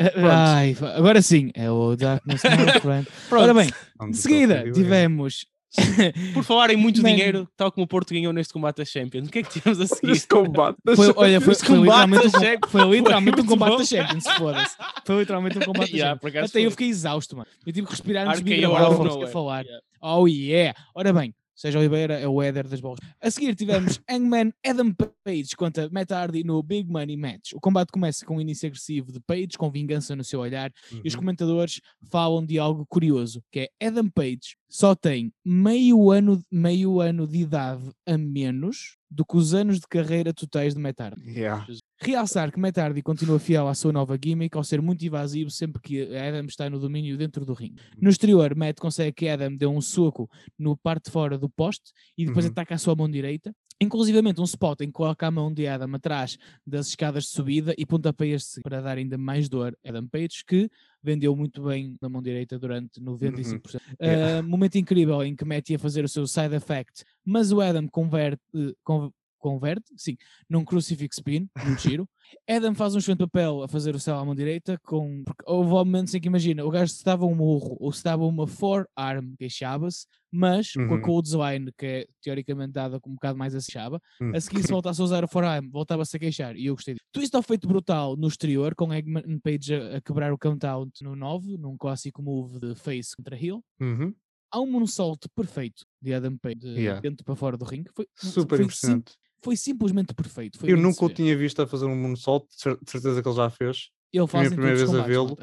ai, agora sim, é o Darkness Friend. Ora bem, de seguida tivemos por falar em muito Man. dinheiro, tal como o Porto ganhou neste combate da Champions, o que é que tivemos a seguir? Este combate foi, olha, foi, foi, literalmente, um, foi literalmente um combate da Champions, foda-se. Foi literalmente um combate da yeah, Champions. Até foi. eu fiquei exausto, mano. Eu tive que respirar antes de vir a falar. Yeah. Oh yeah! Ora bem, Sérgio Oliveira é o Éder das bolas. A seguir tivemos Hangman Adam Page contra Matt Hardy no Big Money Match. O combate começa com um início agressivo de Page, com vingança no seu olhar, uhum. e os uhum. comentadores falam de algo curioso, que é Adam Page só tem meio ano, meio ano de idade a menos do que os anos de carreira totais de Matt Hardy. Yeah. Realçar que Matt Hardy continua fiel à sua nova gimmick ao ser muito invasivo sempre que Adam está no domínio dentro do ringue. No exterior, Matt consegue que Adam dê um soco no parte de fora do poste e depois uhum. ataca a sua mão direita. Inclusivamente um spot em que coloca a mão de Adam atrás das escadas de subida e pontapeias para dar ainda mais dor a Adam Page que vendeu muito bem na mão direita durante 95%. Uhum. Uh, Yeah. Momento incrível em que Matt ia fazer o seu side effect, mas o Adam converte, con- converte, sim, num crucifix spin, num giro. Adam faz um excelente papel a fazer o céu à mão direita, com, porque houve momentos em que imagina, o gajo se dava um murro ou se dava uma forearm, queixava-se, mas com a Uhum. cold line, que é teoricamente dada com um bocado mais acechava, Hum. a seguir se voltasse a usar o forearm, voltava-se a queixar, e eu gostei disso. Twist ao feito brutal no exterior, com Eggman Page a, a quebrar o countdown no 9, num clássico move de face contra heel. Uhum. Há um moonsault perfeito de Adam Page de Yeah. dentro para fora do ringue. Foi, Super foi, impressionante. Foi simplesmente perfeito. Foi Eu nunca o tinha visto a fazer um moonsault, de cer- de certeza que ele já fez. Ele faz minha em primeira vez a vê-lo.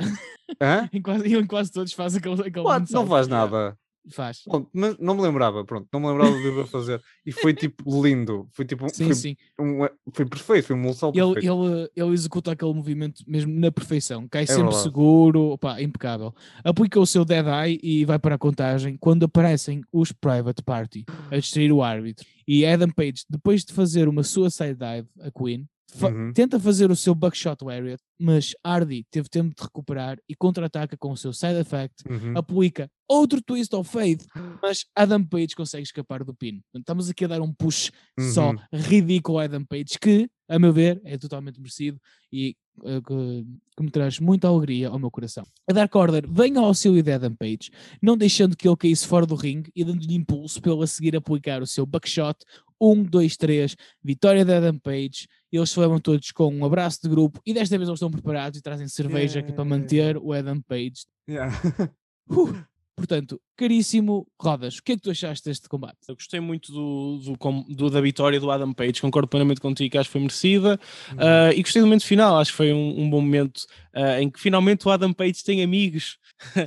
Hã? em, quase, ele em quase todos faz aquele, aquele What? Não faz nada. Faz. Mas não me lembrava, pronto, não me lembrava de ver fazer. E foi tipo lindo, foi tipo, Sim, foi, sim. um- foi perfeito, foi um Ele, perfeito. ele, ele executa aquele movimento mesmo na perfeição, cai sempre É verdade. seguro, opá, impecável. Aplica o seu Dead Eye e vai para a contagem quando aparecem os Private Party a distrair o árbitro. E Adam Page, depois de fazer uma Suicide Dive, a Queen, fa- Uhum. tenta fazer o seu Buckshot Lariat, mas Hardy teve tempo de recuperar e contra-ataca com o seu Side Effect, Uhum. aplica outro Twist of Fate, mas Adam Page consegue escapar do pin. Estamos aqui a dar um push só Uhum. ridículo a Adam Page, que, a meu ver, é totalmente merecido e eh, que, que me traz muita alegria ao meu coração. A Dark Order vem ao auxílio de Adam Page, não deixando que ele caísse fora do ringue e dando-lhe impulso para ele a seguir aplicar o seu buckshot. 1, 2, 3, vitória de Adam Page. Eles se levam todos com um abraço de grupo e desta vez eles estão preparados e trazem cerveja aqui para Yeah. manter o Adam Page. Yeah. Uh, portanto, caríssimo Rodas, o que é que tu achaste deste combate? Eu gostei muito do, do do- da vitória do Adam Page, concordo plenamente contigo que acho que foi merecida. Uhum. Ah, e gostei do momento final, acho que foi um, um bom momento ah, em que finalmente o Adam Page tem amigos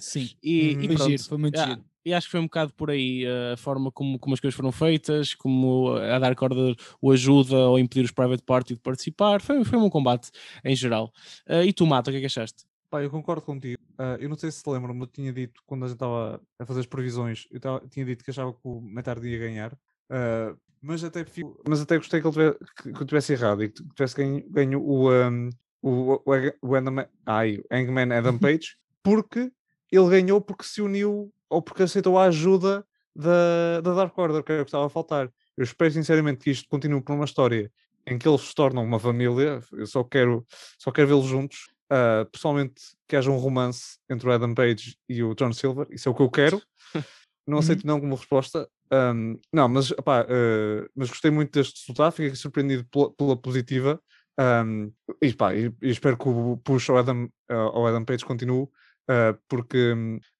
Sim, e, Uhum. e foi giro, foi muito Yeah, giro. E acho que foi um bocado por aí ah, a forma como, como as coisas foram feitas, como a Dark Order o ajuda ou impedir os Private Party de participar. Foi, foi um combate em geral. Ah, e tu, Mata, o que é que achaste? Pá, eu concordo contigo. Ah, eu não sei se te lembram, mas eu tinha dito quando a gente estava a fazer as previsões, eu tava- tinha dito que achava que o Metardi ia ganhar. Ah, mas, até, fico- mas até gostei que ele tivesse, que, que eu tivesse errado e que tivesse ganho, ganho o, ahm, o, o, Eg- o Hangman- ai, o Hangman Adam Page, porque ele ganhou porque se uniu ou porque aceitou a ajuda da, da Dark Order, que era o que estava a faltar. Eu espero sinceramente que isto continue por uma história em que eles se tornam uma família. Eu só quero, só quero vê-los juntos. Ah, pessoalmente, que haja um romance entre o Adam Page e o John Silver, isso é o que eu quero. Não Uhum. aceito não como resposta. Ahm, não, mas, opá, ah, mas gostei muito deste resultado, fiquei surpreendido pela, pela positiva. Ahm, e, pá, e- e espero que o push ao Adam, ah, ao Adam Page continue, ah, porque, hum, é porque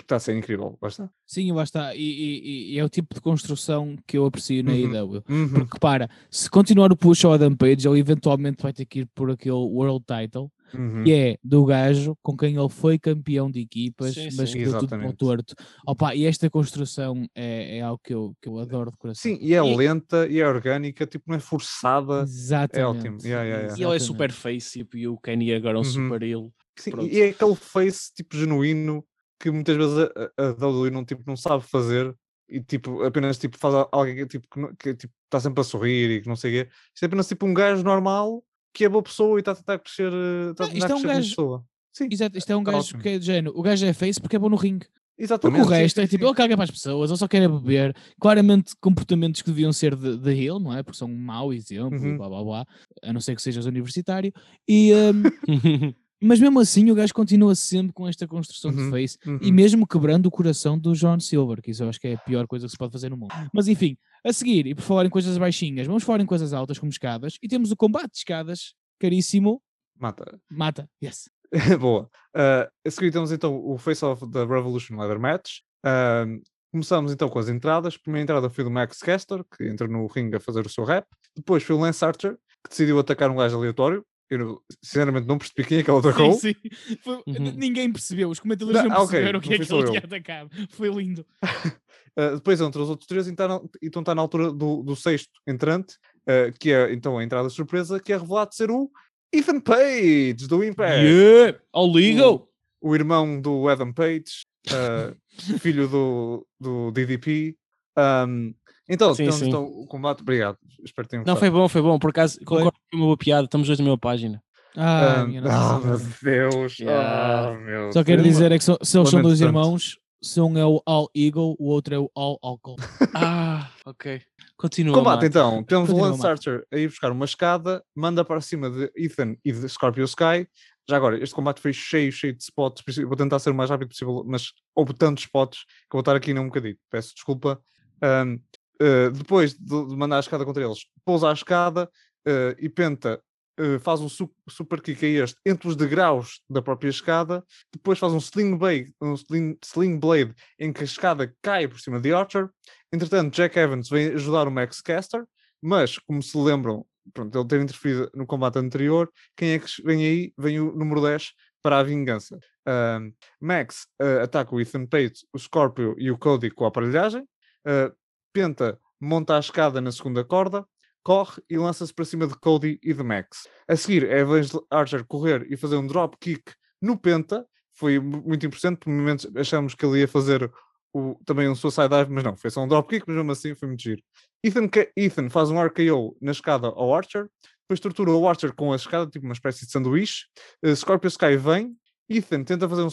está a ser incrível. Lá está. Sim, lá está. E, e- e é o tipo de construção que eu aprecio na Uhum. AEW. Uhum, Porque para, se continuar o push ao Adam Page, ele eventualmente vai ter que ir por aquele World Title, uhum. que é do gajo com quem ele foi campeão de equipas, Sim, mas sim. que deu tudo para o torto. Opa, e esta construção é, é algo que eu, que eu adoro de coração. Sim, e é E- lenta e é orgânica, tipo, não é forçada. Exatamente. ótimo. Yeah, yeah, yeah. E ele é super face tipo, e o Kenny agora é um Uhum. super ele. Sim, Pronto. e é aquele face tipo genuíno que muitas vezes a, a a WWE não, tipo, não sabe fazer e tipo, apenas tipo, faz a- alguém que, tipo, que, que tipo, está sempre a sorrir e que não sei o quê. Isto é apenas tipo um gajo normal que é boa pessoa e está a tentar crescer, eh, está a Ah, tentar isto é um gajo- pessoa. Sim, Exato, isto é um Tá gajo ótimo. que é de género. O gajo é face porque é bom no ringue. Porque exatamente. o sim, resto é tipo, ele caga para as pessoas, ele só quer é beber. Claramente comportamentos que deviam ser de, de heel, não é? Porque são um mau exemplo, Uhum. blá blá blá, a não ser que sejas universitário. E, hum, mas mesmo assim o gajo continua sempre com esta construção de Uhum, face e uhum. mesmo quebrando o coração do John Silver, que isso eu acho que é a pior coisa que se pode fazer no mundo. Mas enfim, a seguir, e por falar em coisas baixinhas, vamos falar em coisas altas como escadas, e temos o combate de escadas, caríssimo, Mata. mata, yes. Boa. Ah, a seguir temos então o face-off da Revolution Leather Match. Ah, começamos então com as entradas. A primeira entrada foi do Max Caster, que entra no ringue a fazer o seu rap. Depois foi o Lance Archer, que decidiu atacar um gajo aleatório. Eu não- sinceramente não percebi quem é que ele atacou. Sim, sim. Foi- Uhum. Ninguém percebeu, os comentadores Não, não, ah, ok, perceberam o que não é que ele tinha atacado. Foi lindo. Uh, depois entram os outros três e está na- e então está na altura do, do sexto entrante, uh, que é então a entrada surpresa, que é revelado ser o Ethan Page, do Impact. yeah! Ao legal! O irmão do Adam Page, uh, filho do, do DDP. Um, então, Sim, temos sim. então o combate. Obrigado. Espero que tenham Não, foi bom, foi bom. Por acaso, concordo uma boa piada. Estamos dois na mesma página. Ah, minha ah, Nossa meu. Deus. Yeah. Ah, meu Só quero Deus. dizer é que so- se eles são dois irmãos, se um é o All Eagle, o outro é o All Alcohol. Ah, ok. Continua. Combate então, temos o Lance. Archer a ir buscar uma escada, manda para cima de Ethan e de Scorpio Sky. Já agora, este combate foi cheio, cheio de spots. Vou tentar ser o mais rápido possível, mas houve tantos spots que eu vou estar aqui num bocadinho. Peço desculpa. Um, uh, depois de, de mandar a escada contra eles, pousa a escada uh, e Penta uh, faz um su- super kick a este entre os degraus da própria escada. Depois faz um sling blade, um sling, sling blade em que a escada cai por cima de Archer. Entretanto, Jack Evans vem ajudar o Max Caster, mas como se lembram, pronto, ele ter interferido no combate anterior, quem é que vem aí? Vem o número 10 para a vingança. Um, Max uh, ataca o Ethan Pate, o Scorpio e o Cody com a aparelhagem. Uh, Penta monta a escada na segunda corda, corre e lança-se para cima de Cody e de Max. A seguir é de Archer correr e fazer um drop kick no Penta. Foi mu- muito importante, por momentos achamos que ele ia fazer o- também um suicide dive, mas não, foi só um drop kick, mas mesmo assim foi muito giro. Ethan, Ethan faz um RKO na escada ao Archer, depois tortura o Archer com a escada, tipo uma espécie de sanduíche. Uh, Scorpio Sky vem, Ethan tenta fazer um,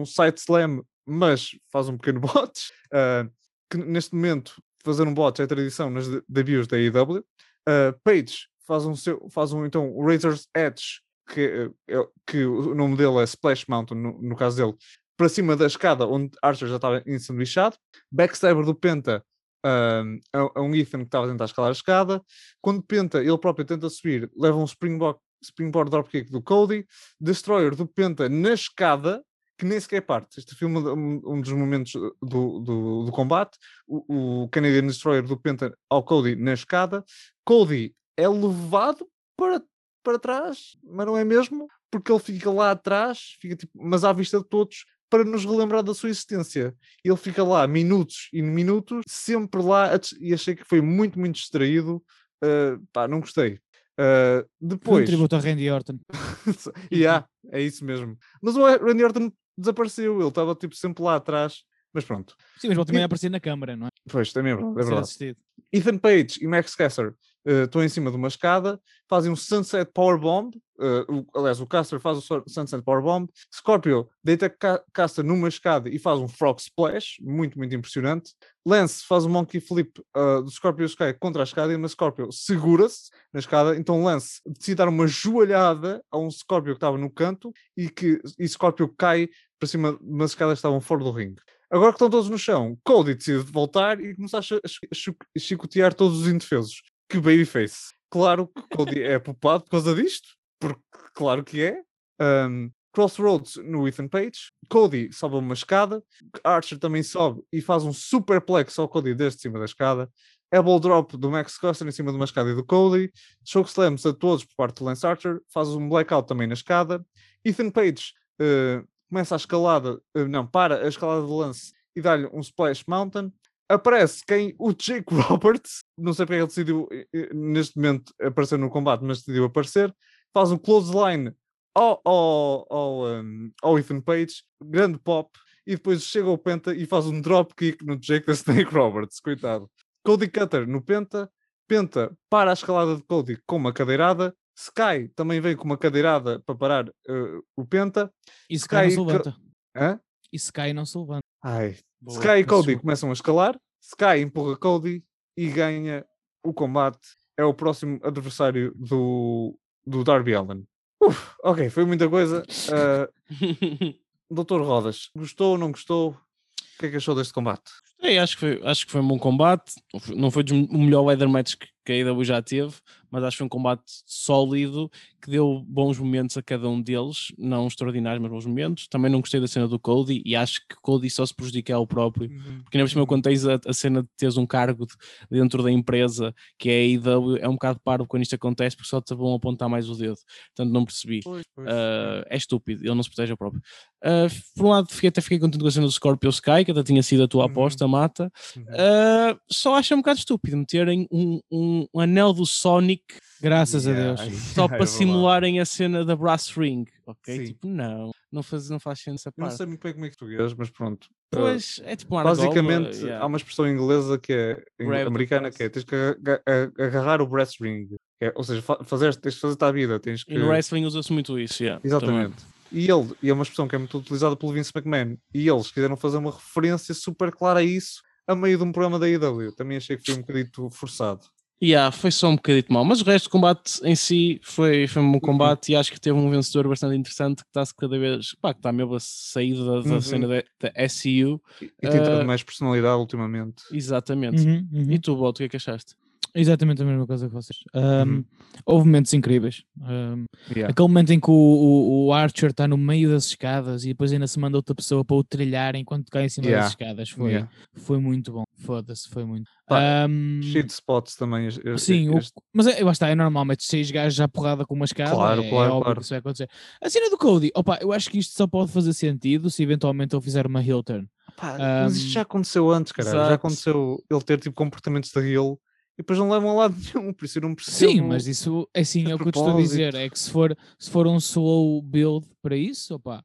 um side slam, mas faz um pequeno bot. uh, que neste momento fazer um bot é tradição nas de- debuts da AEW. Uh, Page faz um, seu, faz um então Razor's Edge, que, é- é- que o nome dele é Splash Mountain, no, no caso dele, para cima da escada onde Archer já estava ensanduichado. Backstabber do Penta um, a, a um Ethan que estava a tentar escalar a escada. Quando Penta, ele próprio tenta subir, leva um springboard, springboard dropkick do Cody. Destroyer do Penta na escada, que nem sequer parte. Este filme é um, dos momentos do, do, do combate. O, o Canadian Destroyer do Penta ao Cody na escada. Cody é levado para, para trás, mas não é mesmo? Porque ele fica lá atrás, fica tipo, mas à vista de todos, para nos relembrar da sua existência. Ele fica lá minutos e minutos, sempre lá, e achei que foi muito, muito distraído. Uh, pá, não gostei. Uh, Foi um depois, tributo a Randy Orton. e há, é isso mesmo. Mas o Randy Orton desapareceu, ele estava tipo sempre lá atrás. Mas pronto, Sim, mas ele também E- aparecer na câmara, não é? pois também é verdade. É assistido. Ethan Page e Max Caster uh, estão em cima de uma escada, fazem um Sunset Powerbomb. Uh, o, aliás, o Caster faz o Sunset Powerbomb. Scorpio deita Ca Caster numa escada e faz um Frog Splash, muito, muito impressionante. Lance faz um Monkey Flip uh, do Scorpio Sky contra a escada, mas Scorpio segura-se na escada. Então Lance decide dar uma joelhada a um Scorpio que estava no canto e que e Scorpio cai para cima escadas que estavam fora do ringue. Agora que estão todos no chão, Cody decide voltar e começar a, chi- a chi- a chi- a chicotear todos os indefesos. Que babyface. Claro que Cody é popado por causa disto, porque claro que é. Um, Crossroads no Ethan Page. Cody sobe uma escada. Archer também sobe e faz um superplex ao Cody desde cima da escada. Elbow drop do Max Costa em cima de uma escada e do Cody. Chokeslams a todos por parte do Lance Archer. Faz um blackout também na escada. Ethan Page eh, começa a escalada, eh, não, para a escalada de lance e dá-lhe um Splash Mountain. Aparece quem? O Jake Roberts. Não sei porque ele decidiu eh, eh, neste momento aparecer no combate, mas decidiu aparecer. Faz um clothesline ao, ao, ao, um, ao Ethan Page, grande pop, e depois chega ao Penta e faz um dropkick no Jake the Snake Roberts, coitado. Cody Cutter no Penta, Penta para a escalada de Cody com uma cadeirada, Sky também veio com uma cadeirada para parar uh, o Penta. E se cai não se Sky- levanta. Hã? E cai não se levanta. Ai. Boa, Sky e Cody desculpa. começam a escalar, Sky empurra Cody e ganha o combate. É o próximo adversário do, do Darby Allen. Uf, ok, foi muita coisa. Uh, Doutor Rodas, gostou ou não gostou? O que é que achou deste combate? É, acho, que foi, acho que foi um bom combate. Não foi- o melhor weather match que, a AEW já teve, mas acho que foi um combate sólido que deu bons momentos a cada um deles, não extraordinários, mas bons momentos. Também não gostei da cena do Cody e acho que Cody só se prejudica ao próprio. Porque ainda por cima, quando tens a, a cena de teres um cargo de- dentro da empresa que é a AEW, é um bocado parvo quando isto acontece porque só te vão apontar mais o dedo. Portanto, não percebi. Uh, é estúpido, ele não se protege ao próprio. Uh, por um lado, fiquei, até fiquei contente com a cena do Scorpio Sky, que até tinha sido a tua Uhum. aposta, mata. Uhum. Uh, só acho um bocado estúpido meterem um, um, um anel do Sonic Graças a Yeah, Deus. só é para simularem a cena da Brass Ring. Ok? Sim. Tipo, não, não faz, não faz sentido essa Eu não parte. sei muito bem como é que é português, mas pronto. Uh, Pois, é tipo uma basicamente, yeah. há uma expressão inglesa que é Grab americana que é tens que aga- a- agarrar o brass ring. É, ou seja, fa fazer, tens de fazer a vida. Tens que... E no wrestling usa-se muito isso, yeah, Exatamente. Também. E ele, e é uma expressão que é muito utilizada pelo Vince McMahon, e eles quiseram fazer uma referência super clara a isso a meio de um programa da IW. Também achei que foi um bocadito forçado. Yeah, foi só um bocadito mal, mas o resto do combate em si foi, foi um bom combate uhum. e acho que teve um vencedor bastante interessante que está-se cada vez, pá, que está mesmo a sair da, da uhum. cena da, da SEU. E, e tem uh, mais personalidade ultimamente. Exatamente. Uhum, uhum. E tu, Boto, o que é que achaste? Exatamente a mesma coisa que vocês. Um, uhum. Houve momentos incríveis. Um, yeah. Aquele momento em que o, o, o Archer está no meio das escadas e depois ainda se manda outra pessoa para o trilhar enquanto cai em cima yeah. das escadas. Foi, yeah. foi muito bom. Foda-se, foi muito. um, cheio de spots também. sim, este... o, mas é, eu acho que é normal, mas seis gajos já porrada com uma escada. Claro, é, claro, é claro. que isso vai acontecer. A cena do Cody, opa, eu acho que isto só pode fazer sentido se eventualmente ele fizer uma heel turn. Pá, um, mas isto já aconteceu antes, cara. Já aconteceu ele ter tipo comportamentos de heel e depois não levam a lado nenhum, por isso eu não percebo. Sim, mas isso é assim, é o que eu te estou a dizer, é que se for, se for um slow build para isso, opa,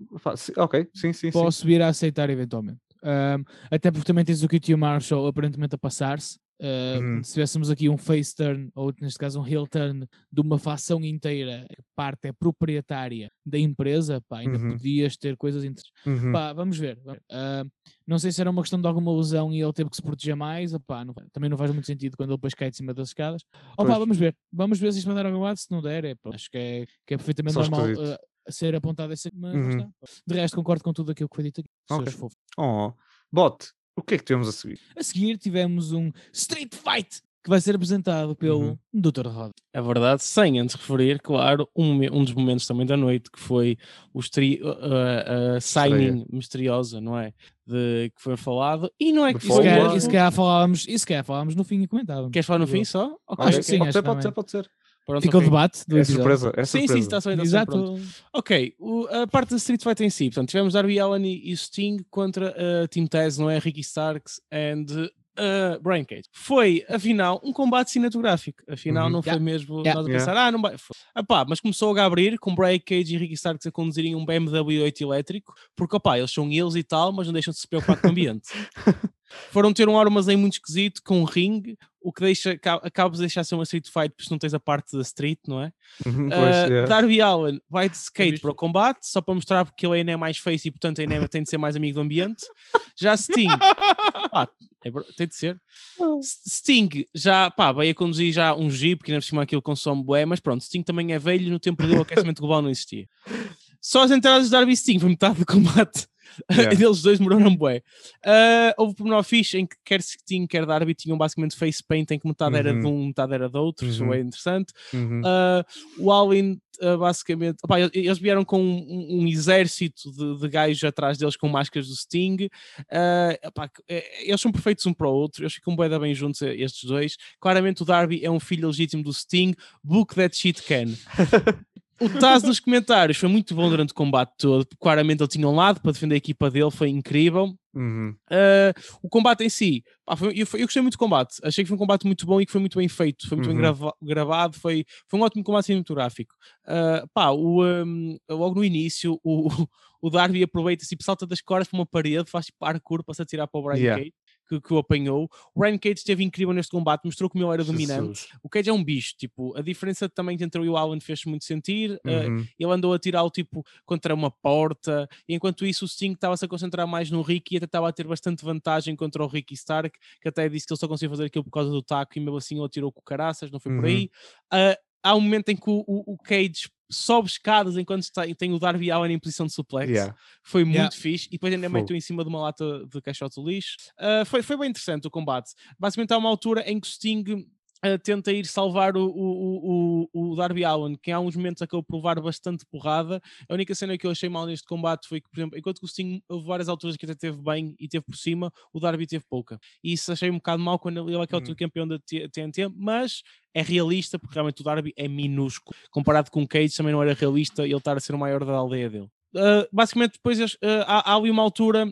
ok, sim, sim. Posso sim. vir a aceitar eventualmente. Um, até porque também tens o QT Marshall aparentemente a passar-se. Uh, uhum. Se tivéssemos aqui um face turn, ou neste caso um heel turn, de uma facção inteira, que parte é proprietária da empresa, pá, ainda uhum. podias ter coisas interessantes. Uhum. Pá, vamos ver. Uh, não sei se era uma questão de alguma lesão e ele teve que se proteger mais. Opá, não, também não faz muito sentido quando ele depois cai de cima das escadas. Opá, vamos ver. Vamos ver se isto vai dar algum lado. Se não der, é, pá, acho que é, que é perfeitamente Só normal uh, ser apontado esse. Mas uhum. De resto, concordo com tudo aquilo que foi dito aqui. Okay. Oh, bot, o que é que tivemos a seguir? A seguir tivemos um Street Fight que vai ser apresentado pelo uhum. Dr. Rod. É verdade, sem antes referir, claro, um, um dos momentos também da noite, que foi o estri, uh, uh, signing Estreia. misteriosa, não é? De, que foi falado, e não é que... Isso que, isso que falávamos, isso que falávamos no fim e comentávamos. Queres falar no fim só? Okay. Acho que sim, pode ser, pode ser, pode ser. Pronto, Fica okay. o debate do é surpresa, é sim, sim, está só Exato. Ok, o, a parte da Street Fighter em si, portanto, tivemos Darby Allen e, Sting contra uh, Team Taz, não é? Ricky Starks and uh, Brian Cage. Foi, afinal, um combate cinematográfico. Afinal, uhum. não foi mesmo yeah. nós a pensar, yeah. ah, não vai. Epá, mas começou a abrir com Brian Cage e Ricky Starks a conduzirem um BMW 8 elétrico, porque opá, eles são eles e tal, mas não deixam de se preocupar com o ambiente. Foram ter um armazém muito esquisito com um ringue, o que deixa, acaba de deixar ser uma street fight porque não tens a parte da street, não é? Uhum, pois, uh, yeah. Darby Allen vai de skate para o combate, só para mostrar porque ele ainda é mais face e portanto ainda tem de ser mais amigo do ambiente. Já Sting, pá, é, tem de ser. Sting já, pá, vai a conduzir já um Jeep, que ainda por cima aquilo consome bué, mas pronto, Sting também é velho no tempo do aquecimento global não existia. Só as entradas de Darby Sting foi metade do combate. Yeah. Eles dois demoraram bué. Uh, houve pormenor fixe em que quer Sting, quer Darby tinham basicamente face paint em que metade uhum. era de um, metade era de outro, uhum. isso é interessante. Uhum. Uh, o Allen uh, basicamente, opa, eles vieram com um, um exército de, de gajos atrás deles com máscaras do Sting. Opa, é, eles são perfeitos um para o outro, eles ficam bem, bem juntos estes dois. Claramente o Darby é um filho legítimo do Sting. Book that shit can. O Taz nos comentários foi muito bom durante o combate todo. Claramente ele tinha um lado para defender a equipa dele, foi incrível. Uhum. Uh, o combate em si, pá, foi, eu, eu, gostei muito do combate. Achei que foi um combate muito bom e que foi muito bem feito, foi muito uhum. bem grava, gravado. Foi, foi um ótimo combate cinematográfico. Uh, pá, o, um, logo no início, o, o Darby aproveita-se e salta das cordas para uma parede, faz tipo parkour para se atirar para o Brian yeah. Cage que, que o apanhou. O Ryan Cage esteve incrível neste combate, mostrou como ele era dominante. O Cage é um bicho, tipo, a diferença também entre o Allen fez muito sentir. Eh, uhum. Uh, ele andou a tirar o tipo contra uma porta, e enquanto isso o Sting estava-se a concentrar mais no Ricky e até estava a ter bastante vantagem contra o Ricky Stark, que até disse que ele só conseguia fazer aquilo por causa do taco e mesmo assim ele atirou com caraças, não foi uhum. por aí. Uh, há um momento em que o, o, o Cage sobe escadas enquanto está, tem o Darby Allen em posição de suplex. Yeah. Foi muito yeah. fixe. E depois ainda meteu em cima de uma lata de caixote de lixo. Uh, foi, foi bem interessante o combate. Basicamente há uma altura em que o Sting Uh, tenta ir salvar o, o, o, o Darby Allen, que há uns momentos acabou por levar bastante porrada. A única cena que eu achei mal neste combate foi que, por exemplo, enquanto que o Sting houve várias alturas que até teve bem e teve por cima, o Darby teve pouca. E isso achei um bocado mal quando ele é que é o campeão da TNT, mas é realista porque realmente o Darby é minúsculo. Comparado com o Cage também não era realista ele estar a ser o maior da aldeia dele. Uh, basicamente depois uh, há, há ali uma altura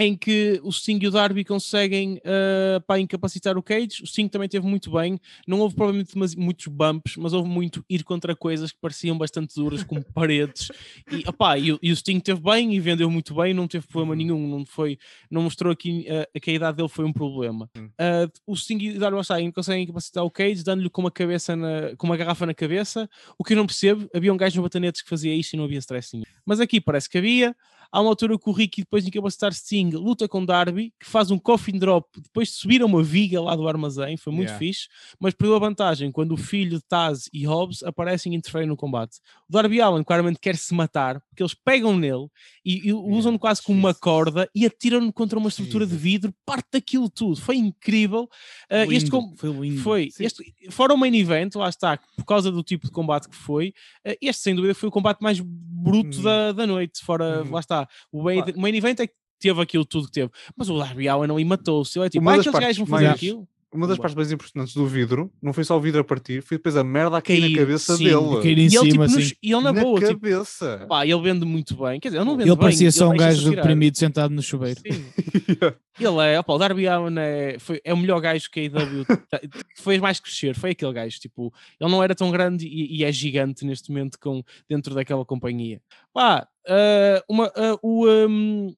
em que o Sting e o Darby conseguem uh, pá, incapacitar o Cage. O Sting também teve muito bem. Não houve provavelmente muitos bumps, mas houve muito ir contra coisas que pareciam bastante duras, como paredes. E, opá, e, e, o Sting teve bem e vendeu muito bem, não teve problema uhum. nenhum. Não, foi, não mostrou aqui uh, que a idade dele foi um problema. Uh, o Sting e o Darby conseguem incapacitar o Cage, dando-lhe com uma, cabeça na, com uma garrafa na cabeça. O que eu não percebo, havia um gajo no batanetes que fazia isto e não havia stress nenhum. Mas aqui parece que havia. Há uma altura que o Ricky, depois de incapacitar Sting, luta com Darby, que faz um coffin drop depois de subir a uma viga lá do armazém, foi muito yeah. fixe, mas perdeu a vantagem quando o filho de Taz e Hobbs aparecem e interferem no combate. O Darby Allen claramente quer se matar, porque eles pegam nele e, e usam-no quase como uma corda e atiram-no contra uma estrutura de vidro, parte daquilo tudo. Foi incrível. Uh, lindo, este com... foi lindo. Foi. Este, fora o main event, lá está, por causa do tipo de combate que foi, uh, este sem dúvida foi o combate mais bruto hum. da, da noite. Fora, hum. lá está, o main, o main event é que teve aquilo tudo que teve. Mas o Darby Allen não matou-se. É tipo, ah, aqueles gajos vão fazer mais... aquilo uma das partes mais importantes do vidro não foi só o vidro a partir, foi depois a merda a cair, cair na cabeça sim, dele. Cair em e ele, cima, tipo, nos, e ele na, na boa, tipo, cabeça. Tipo, pá, ele vende muito bem. Quer dizer, ele não vende ele bem. Parecia só um gajo deprimido sentado no chuveiro. ele é, opa, o Darby Allen é, foi, é o melhor gajo que a IW fez mais crescer. Foi aquele gajo, tipo, ele não era tão grande e, e é gigante neste momento com, dentro daquela companhia. Pá, uh, uma, uh, o. Um,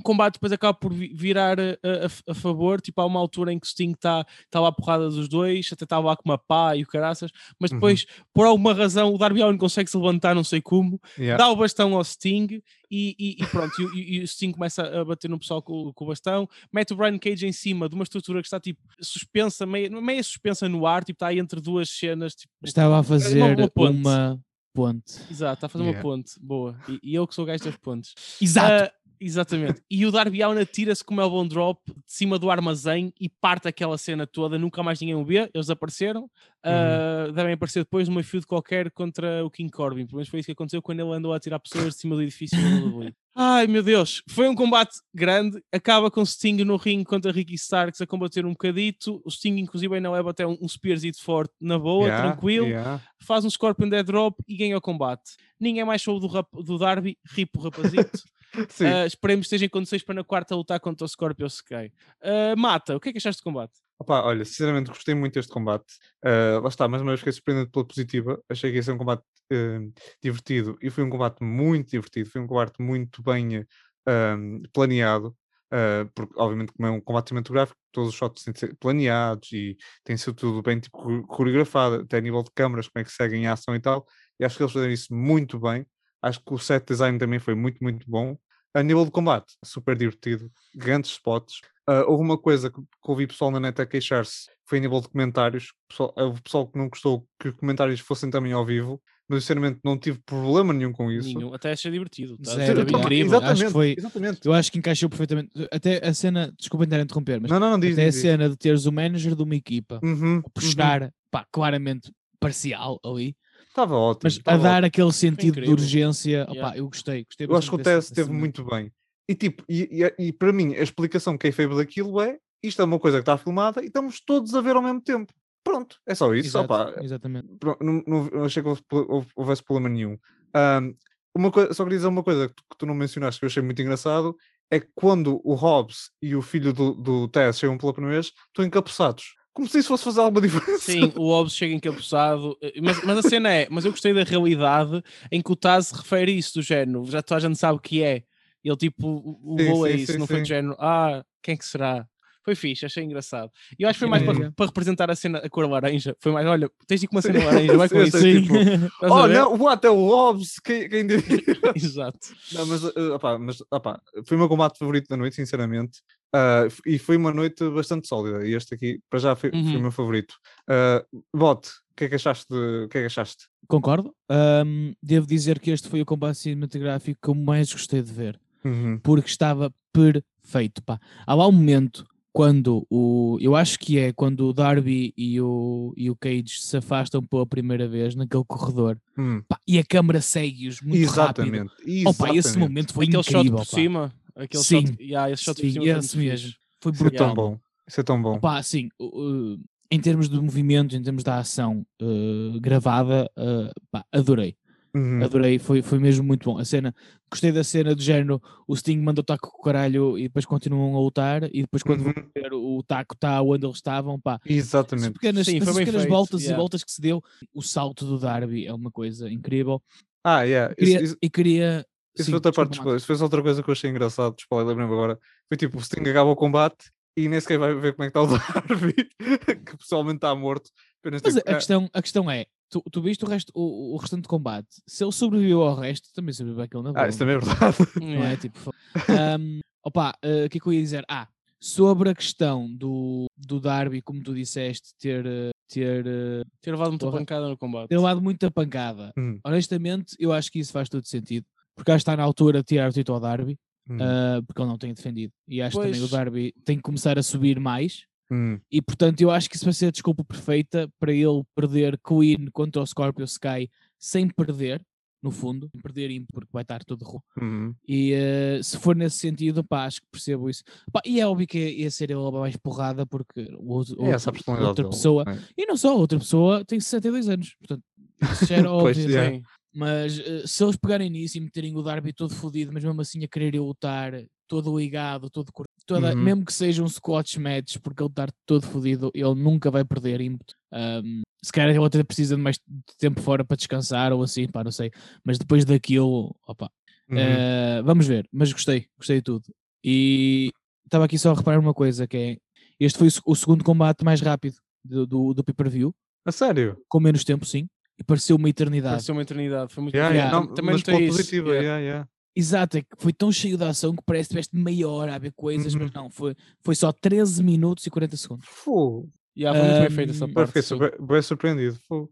o combate depois acaba por virar a, a, a, favor, tipo há uma altura em que o Sting está tá lá a porrada dos dois, até estava lá com uma pá e o caraças, mas uhum. depois, uhum. por alguma razão, o Darby Allin consegue se levantar, não sei como, yeah. dá o bastão ao Sting e, e, e pronto, e, e, o Sting começa a bater no pessoal com, com, o bastão, mete o Brian Cage em cima de uma estrutura que está tipo suspensa, meio, meio suspensa no ar, tipo está aí entre duas cenas. Tipo, Estava a fazer uma, uma, uma ponte. Exato, está a fazer yeah. uma ponte, boa. E, eu que sou o gajo das pontes. Exato. Uh, Exatamente. E o Darby Allin atira-se com o Melbourne Drop de cima do armazém e parte aquela cena toda. Nunca mais ninguém o vê. Eles apareceram. Uhum. Uh, devem aparecer depois numa feud qualquer contra o King Corbin. Pelo menos foi isso que aconteceu quando ele andou a atirar pessoas de cima do edifício. Ai meu Deus, foi um combate grande. Acaba com Sting no ringue contra Ricky Starks a combater um bocadito. O Sting, inclusive, ainda leva até um, um Spearsito forte na boa, yeah, tranquilo. Yeah. Faz um Scorpion Dead Drop e ganha o combate. Ninguém mais soube do, rap, do Darby, ripo rapazito. Uh, esperemos que esteja em condições para na quarta lutar contra o Scorpio Sky. Uh, Mata, o que é que achaste do combate? Opa, olha, sinceramente gostei muito deste combate. Uh, lá está, mais uma vez fiquei surpreendido pela positiva. Achei que ia ser um combate uh, divertido e foi um combate muito divertido. Foi um combate muito bem uh, planeado. porque, obviamente, como é um combate cinematográfico, todos os shots têm de ser planeados e tem sido tudo bem tipo, coreografado, até a nível de câmaras, como é que seguem a ação e tal. E acho que eles fizeram isso muito bem. Acho que o set design também foi muito, muito bom. A nível de combate, super divertido, grandes spots. Uh, houve uma coisa que, que ouvi pessoal na net a queixar-se, foi a nível de comentários. Pessoal, houve pessoal que não gostou que os comentários fossem também ao vivo, mas sinceramente não tive problema nenhum com isso. Nenhum, até achei divertido. Tá? Zero, então, incrível. Exatamente, acho foi, exatamente. Eu acho que encaixou perfeitamente. Até a cena, desculpa estar a interromper, mas não, não, não, diz, até diz, a cena de teres o manager de uma equipa uhum, puxar, uhum. pá, claramente parcial ali Estava ótimo. Mas a dar ótimo. aquele sentido de urgência, yeah. opa, eu gostei. gostei eu acho que o Tess esteve muito bem. E tipo, e, e, e, para mim a explicação que é feio daquilo é isto é uma coisa que está filmada e estamos todos a ver ao mesmo tempo. Pronto, é só isso. Exato, opa, exatamente. Não, não, não, achei que houvesse problema nenhum. Um, uma coisa, só queria dizer uma coisa que tu, que tu, não mencionaste que eu achei muito engraçado é que quando o Hobbs e o filho do, do Tess chegam pela primeira vez, estão encapuçados como se isso fosse fazer alguma diferença. Sim, o Hobbs chega encapuçado, eh, mas, mas a cena é, mas eu gostei da realidade em que o Taz refere isso do género, já toda a gente sabe o que é. Ele tipo levou a isso, sim, não sim. foi do género, ah, quem é que será? Foi fixe, achei engraçado. E eu acho que foi mais é. para, para, representar a cena, a cor laranja. Foi mais, olha, tens de ir com uma cena laranja, vai com isso. Tipo, olha, o até o Hobbs, quem, quem diria? Exato. Não, mas, uh, opá, mas opá, foi o meu combate favorito da noite, sinceramente. Uh, e foi uma noite bastante sólida. E este aqui, para já, foi, uhum. foi o meu favorito. Uh, Bote, o que é que achaste? De, o que é que achaste? Concordo. Um, devo dizer que este foi o combate cinematográfico que eu mais gostei de ver. Uhum. Porque estava perfeito. Pá. Há lá um momento quando o. Eu acho que é quando o Darby e o, e o Cage se afastam pela primeira vez naquele corredor hum. pá, e a câmera segue-os muito exatamente, rápido. Exatamente. Opa, esse momento foi Aquele incrível. shot por pá. cima. Aquele sim, shot, yeah, esse shot sim, por cima esse mesmo. Foi brutal. Isso é tão bom. Isso é tão bom. Opa, assim, uh, em termos de movimento, em termos da ação uh, gravada, uh, pá, adorei. Uhum. Adorei, foi, foi mesmo muito bom. A cena, gostei da cena do género, o Sting manda o taco com o caralho e depois continuam a lutar e depois quando vão Uhum. ver o taco está onde eles estavam, pá. Exatamente. pequenas, Sim, bem pequenas voltas yeah. e voltas que se deu, o salto do Darby é uma coisa incrível. Ah, yeah. E queria, Isso, isso, e queria isso sim, foi outra parte, desculpa, isso foi outra coisa que eu achei engraçado, desculpa, lembro-me agora. Foi tipo, o Sting acaba o combate e nem sequer vai ver como é que está o Darby, que pessoalmente está morto. Mas tipo, a ah, questão, a questão é, tu, tu viste o, resto, o, o restante combate, se ele sobreviveu ao resto, também sobreviveu aquele na boa. ah, isso também é verdade. não Yeah. é? Tipo, Ahm, opa, eh, o que é que eu ia dizer? Ah, sobre a questão do, do Darby, como tu disseste, ter, eh, ter, eh, Ter levado muita Porra. pancada no combate. ter levado muita pancada. Hum, Honestamente, eu acho que isso faz todo sentido. Porque acho que está na altura de tirar o título ao Darby, hum, ah, porque ele não tem defendido. E acho que também o Pois. Darby tem que começar a subir mais. Hum. E portanto, eu acho que isso vai ser a desculpa perfeita para ele perder Queen contra o Scorpio Sky sem perder, no fundo, sem perder ímpeto, porque vai estar todo rouco. Uhum. E eh, se for nesse sentido, pá, acho que percebo isso. Pá, e é óbvio que ia ser ele a mais porrada, porque o É outra dele, pessoa, é. e não só, outra pessoa tem 62 anos, portanto, isso já era Pois, óbvio. yeah. Sim. Mas eh, se eles pegarem nisso e meterem o Darby todo fodido, mas mesmo assim a querer lutar, todo ligado, todo toda, Uhum. mesmo que seja um squash match, porque ele estar todo fodido, ele nunca vai perder ímpeto. Ahm, se calhar ele até precisa de mais tempo fora para descansar ou assim, pá, não sei. Mas depois daquilo, opa, Uhum. eh, vamos ver. Mas gostei, gostei de tudo. E estava aqui só a reparar uma coisa, que é, este foi o, se- o segundo combate mais rápido do, do, do pay-per-view, A sério? com menos tempo, sim. E pareceu uma eternidade. Pareceu uma eternidade. Foi muito Yeah, bom. yeah. Não, Também mas notei yeah. yeah, yeah. Exato, é que foi tão cheio de ação que parece que tiveste meia hora a ver coisas, mas Uhum. não, foi, foi só 13 minutos e 40 segundos. Fogo. Yeah, foi muito bem feita essa parte. fiquei super, bem surpreendido. Uhum.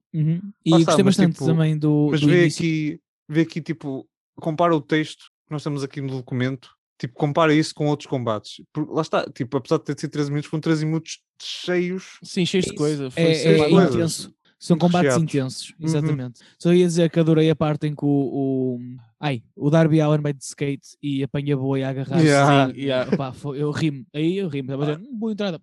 E está, gostei mas, bastante tipo, também do, Mas do vê início. aqui, vê aqui, tipo, compara o texto que nós temos aqui no documento, tipo, compara isso com outros combates. Porque lá está, tipo, apesar de ter sido 13 minutos, foram 13 minutos cheios. Sim, cheios de Isso. coisa. Foi É, é coisas. intenso. São combates recheados. intensos, Uhum. exatamente. Só ia dizer que adorei a parte em que o, o, ai, o Darby Allen vai de skate e apanha boi a agarrar Yeah. Sim, yeah. Pá, foi- eu rimo, aí eu rimo, estava a dizer, "Hum, boa entrada.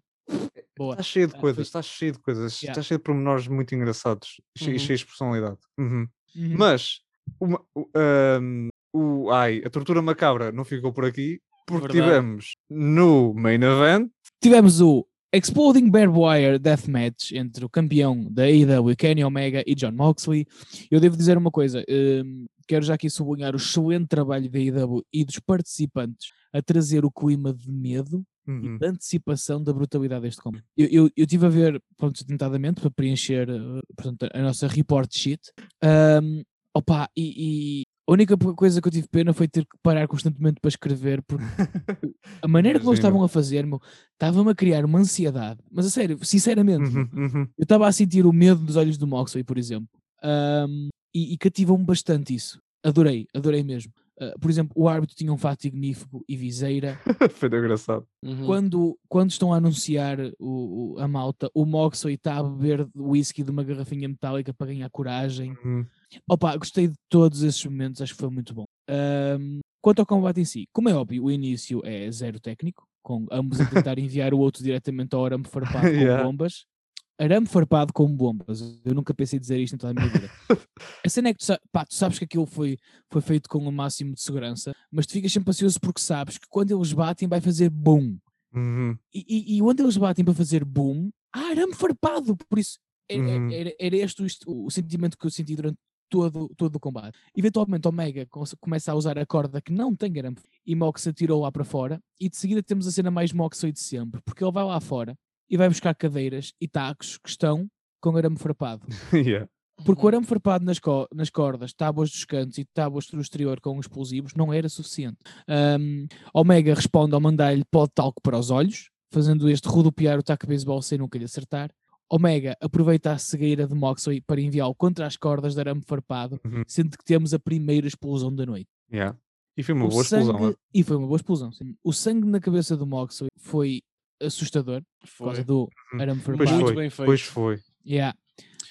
Boa. Está cheio de Ah, coisas, foi- está cheio de coisas, Yeah. está cheio de pormenores muito engraçados e Uhum. cheios de personalidade. Uhum. Uhum. Mas uma- ahm, o- ai, a tortura macabra não ficou por aqui, porque Verdade. tivemos no main event Tivemos o Exploding Barbed Wire Deathmatch entre o campeão da AEW, Kenny Omega, e John Moxley. Eu devo dizer uma coisa, hum, quero já aqui sublinhar o excelente trabalho da AEW e dos participantes a trazer o clima de medo Uhum. e de antecipação da brutalidade deste combate. Eu, eu, eu tive a ver, pronto, tentadamente, para preencher eh, portanto, a nossa report sheet. Hum, opa, e a única coisa que eu tive pena foi ter que parar constantemente para escrever, porque a maneira como eles estavam a fazer, meu, estava-me a criar uma ansiedade. Mas a sério, sinceramente, Uhum, uhum. eu estava a sentir o medo dos olhos do Moxley, por exemplo. Ahm, e, e cativou-me bastante isso. Adorei, adorei mesmo. Ah, por exemplo, o árbitro tinha um fato ignífico e viseira. Foi engraçado. Uhum. Quando, quando estão a anunciar o, o- a malta, o Moxley está a beber whisky de uma garrafinha metálica para ganhar coragem. Uhum. Opa, gostei de todos esses momentos, acho que foi muito bom. Ahm, quanto ao combate em si, como é óbvio, o início é zero técnico, com ambos a tentar enviar o outro diretamente ao arame farpado com Yeah. bombas. Arame farpado com bombas. Eu nunca pensei dizer isto em toda a minha vida. A cena é que tu, pá, tu sabes que aquilo foi, foi feito com o máximo de segurança, mas tu ficas sempre ansioso porque sabes que quando eles batem vai fazer boom. Uhum. E, e, e onde eles batem para fazer boom, há arame farpado. Por isso, era, Uhum. era, era este o, o sentimento que eu senti durante todo, todo o combate. Eventualmente, Omega começa a usar a corda que não tem arame e Mox atirou lá para fora. E de seguida temos a cena mais Moxley de sempre, porque ele vai lá fora e vai buscar cadeiras e tacos que estão com arame farpado. Yeah. Porque o arame farpado nas, co- nas cordas, tábuas dos cantos e tábuas do exterior com explosivos não era suficiente. Ahm, Omega responde ao mandar-lhe pó de talco para os olhos, fazendo este rodopiar o taco de beisebol sem nunca lhe acertar. Omega aproveita a cegueira de Moxley para enviá-lo contra as cordas de arame farpado, Uhum. sendo que temos a primeira explosão da noite. Yeah. E foi uma O boa explosão. sangue- é? E foi uma boa explosão. sim. O sangue na cabeça do Moxley foi assustador por causa Foi. do Uhum. arame Pois farpado. Muito foi, bem feito. Pois foi. Yeah.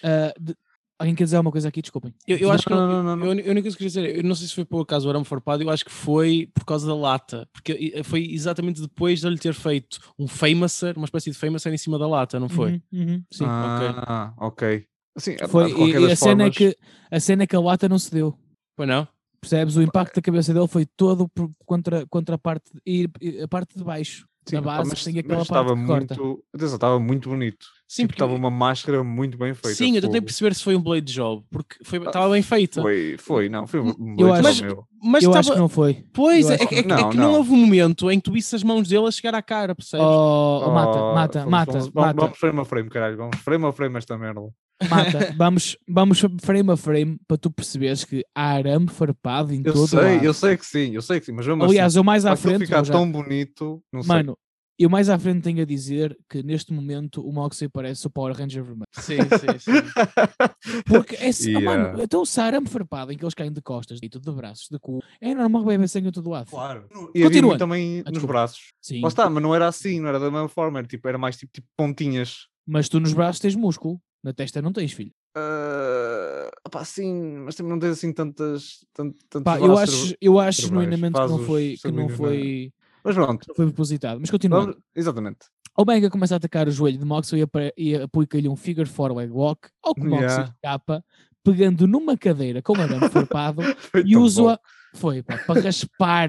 Ah, de- Alguém quer dizer alguma coisa aqui? Desculpem. Eu, eu acho que Não, não, não, não, eu, eu, a única coisa que eu queria dizer, eu não sei se foi por acaso o arame farpado, eu acho que foi por causa da lata, porque i- foi exatamente depois de ele ter feito um famouser, uma espécie de famouser em cima da lata, não foi? Uhum, uhum, sim. ah, ok. Assim, epá, Foi, de e, qualquer e a, das cena é formas, que, a cena é que a lata não se deu. Pois não? Percebes? O impacto da cabeça dele foi todo por- contra, contra a, parte, e, e a parte de baixo. sim, da epá, base mas, tem mas aquela parte estava que corta. muito. Atenção, estava muito bonito. Sim, Tipo, porque- estava uma máscara muito bem feita. Sim, eu tentei perceber se foi um blade job, porque foi- Ah, estava bem feita. Foi, foi, não, foi um Eu blade acho- job meu. Mas eu estava. acho que não foi. Pois, eu é, é- que não. é que não não. houve um momento em que tu visse as mãos dele a chegar à cara, percebes? Oh, oh, mata, mata, vamos- mata, vamos, mata, Vamos frame a frame, caralho. Vamos frame a frame esta merda. mata. Vamos, vamos frame a frame para tu perceberes que há arame farpado em Eu todo sei, lado. eu sei que sim, eu sei que sim, mas mesmo Aliás, assim, eu mais à frente, ficar já- tão bonito, não sei. Eu mais à frente tenho a dizer que neste momento o Moxley parece o Power Ranger vermelho. Sim, sim, sim. Porque é assim, Yeah. mano, então há arame farpado em que eles caem de costas, e tudo de braços, de cu, é normal que bebe sangue em todo lado. Claro. E muito também Ah, nos braços. Sim, Lá está, mas não era assim, não era da mesma forma, era, tipo, era mais tipo, tipo pontinhas. mas tu nos braços tens músculo, na testa não tens, filho. Ah, opá, sim, mas também não tens assim tantas. tant- tantos Pá, eu acho, eu acho genuinamente que não foi, que não foi, Mas pronto, não foi propositado. Mas continuando. vamos- exatamente. Omega começa a atacar o joelho de Moxley e aplica-lhe um figure four leg walk, ao que Moxley Yeah. escapa, pegando numa cadeira com arame farpado e tão usa bom. foi pá, para raspar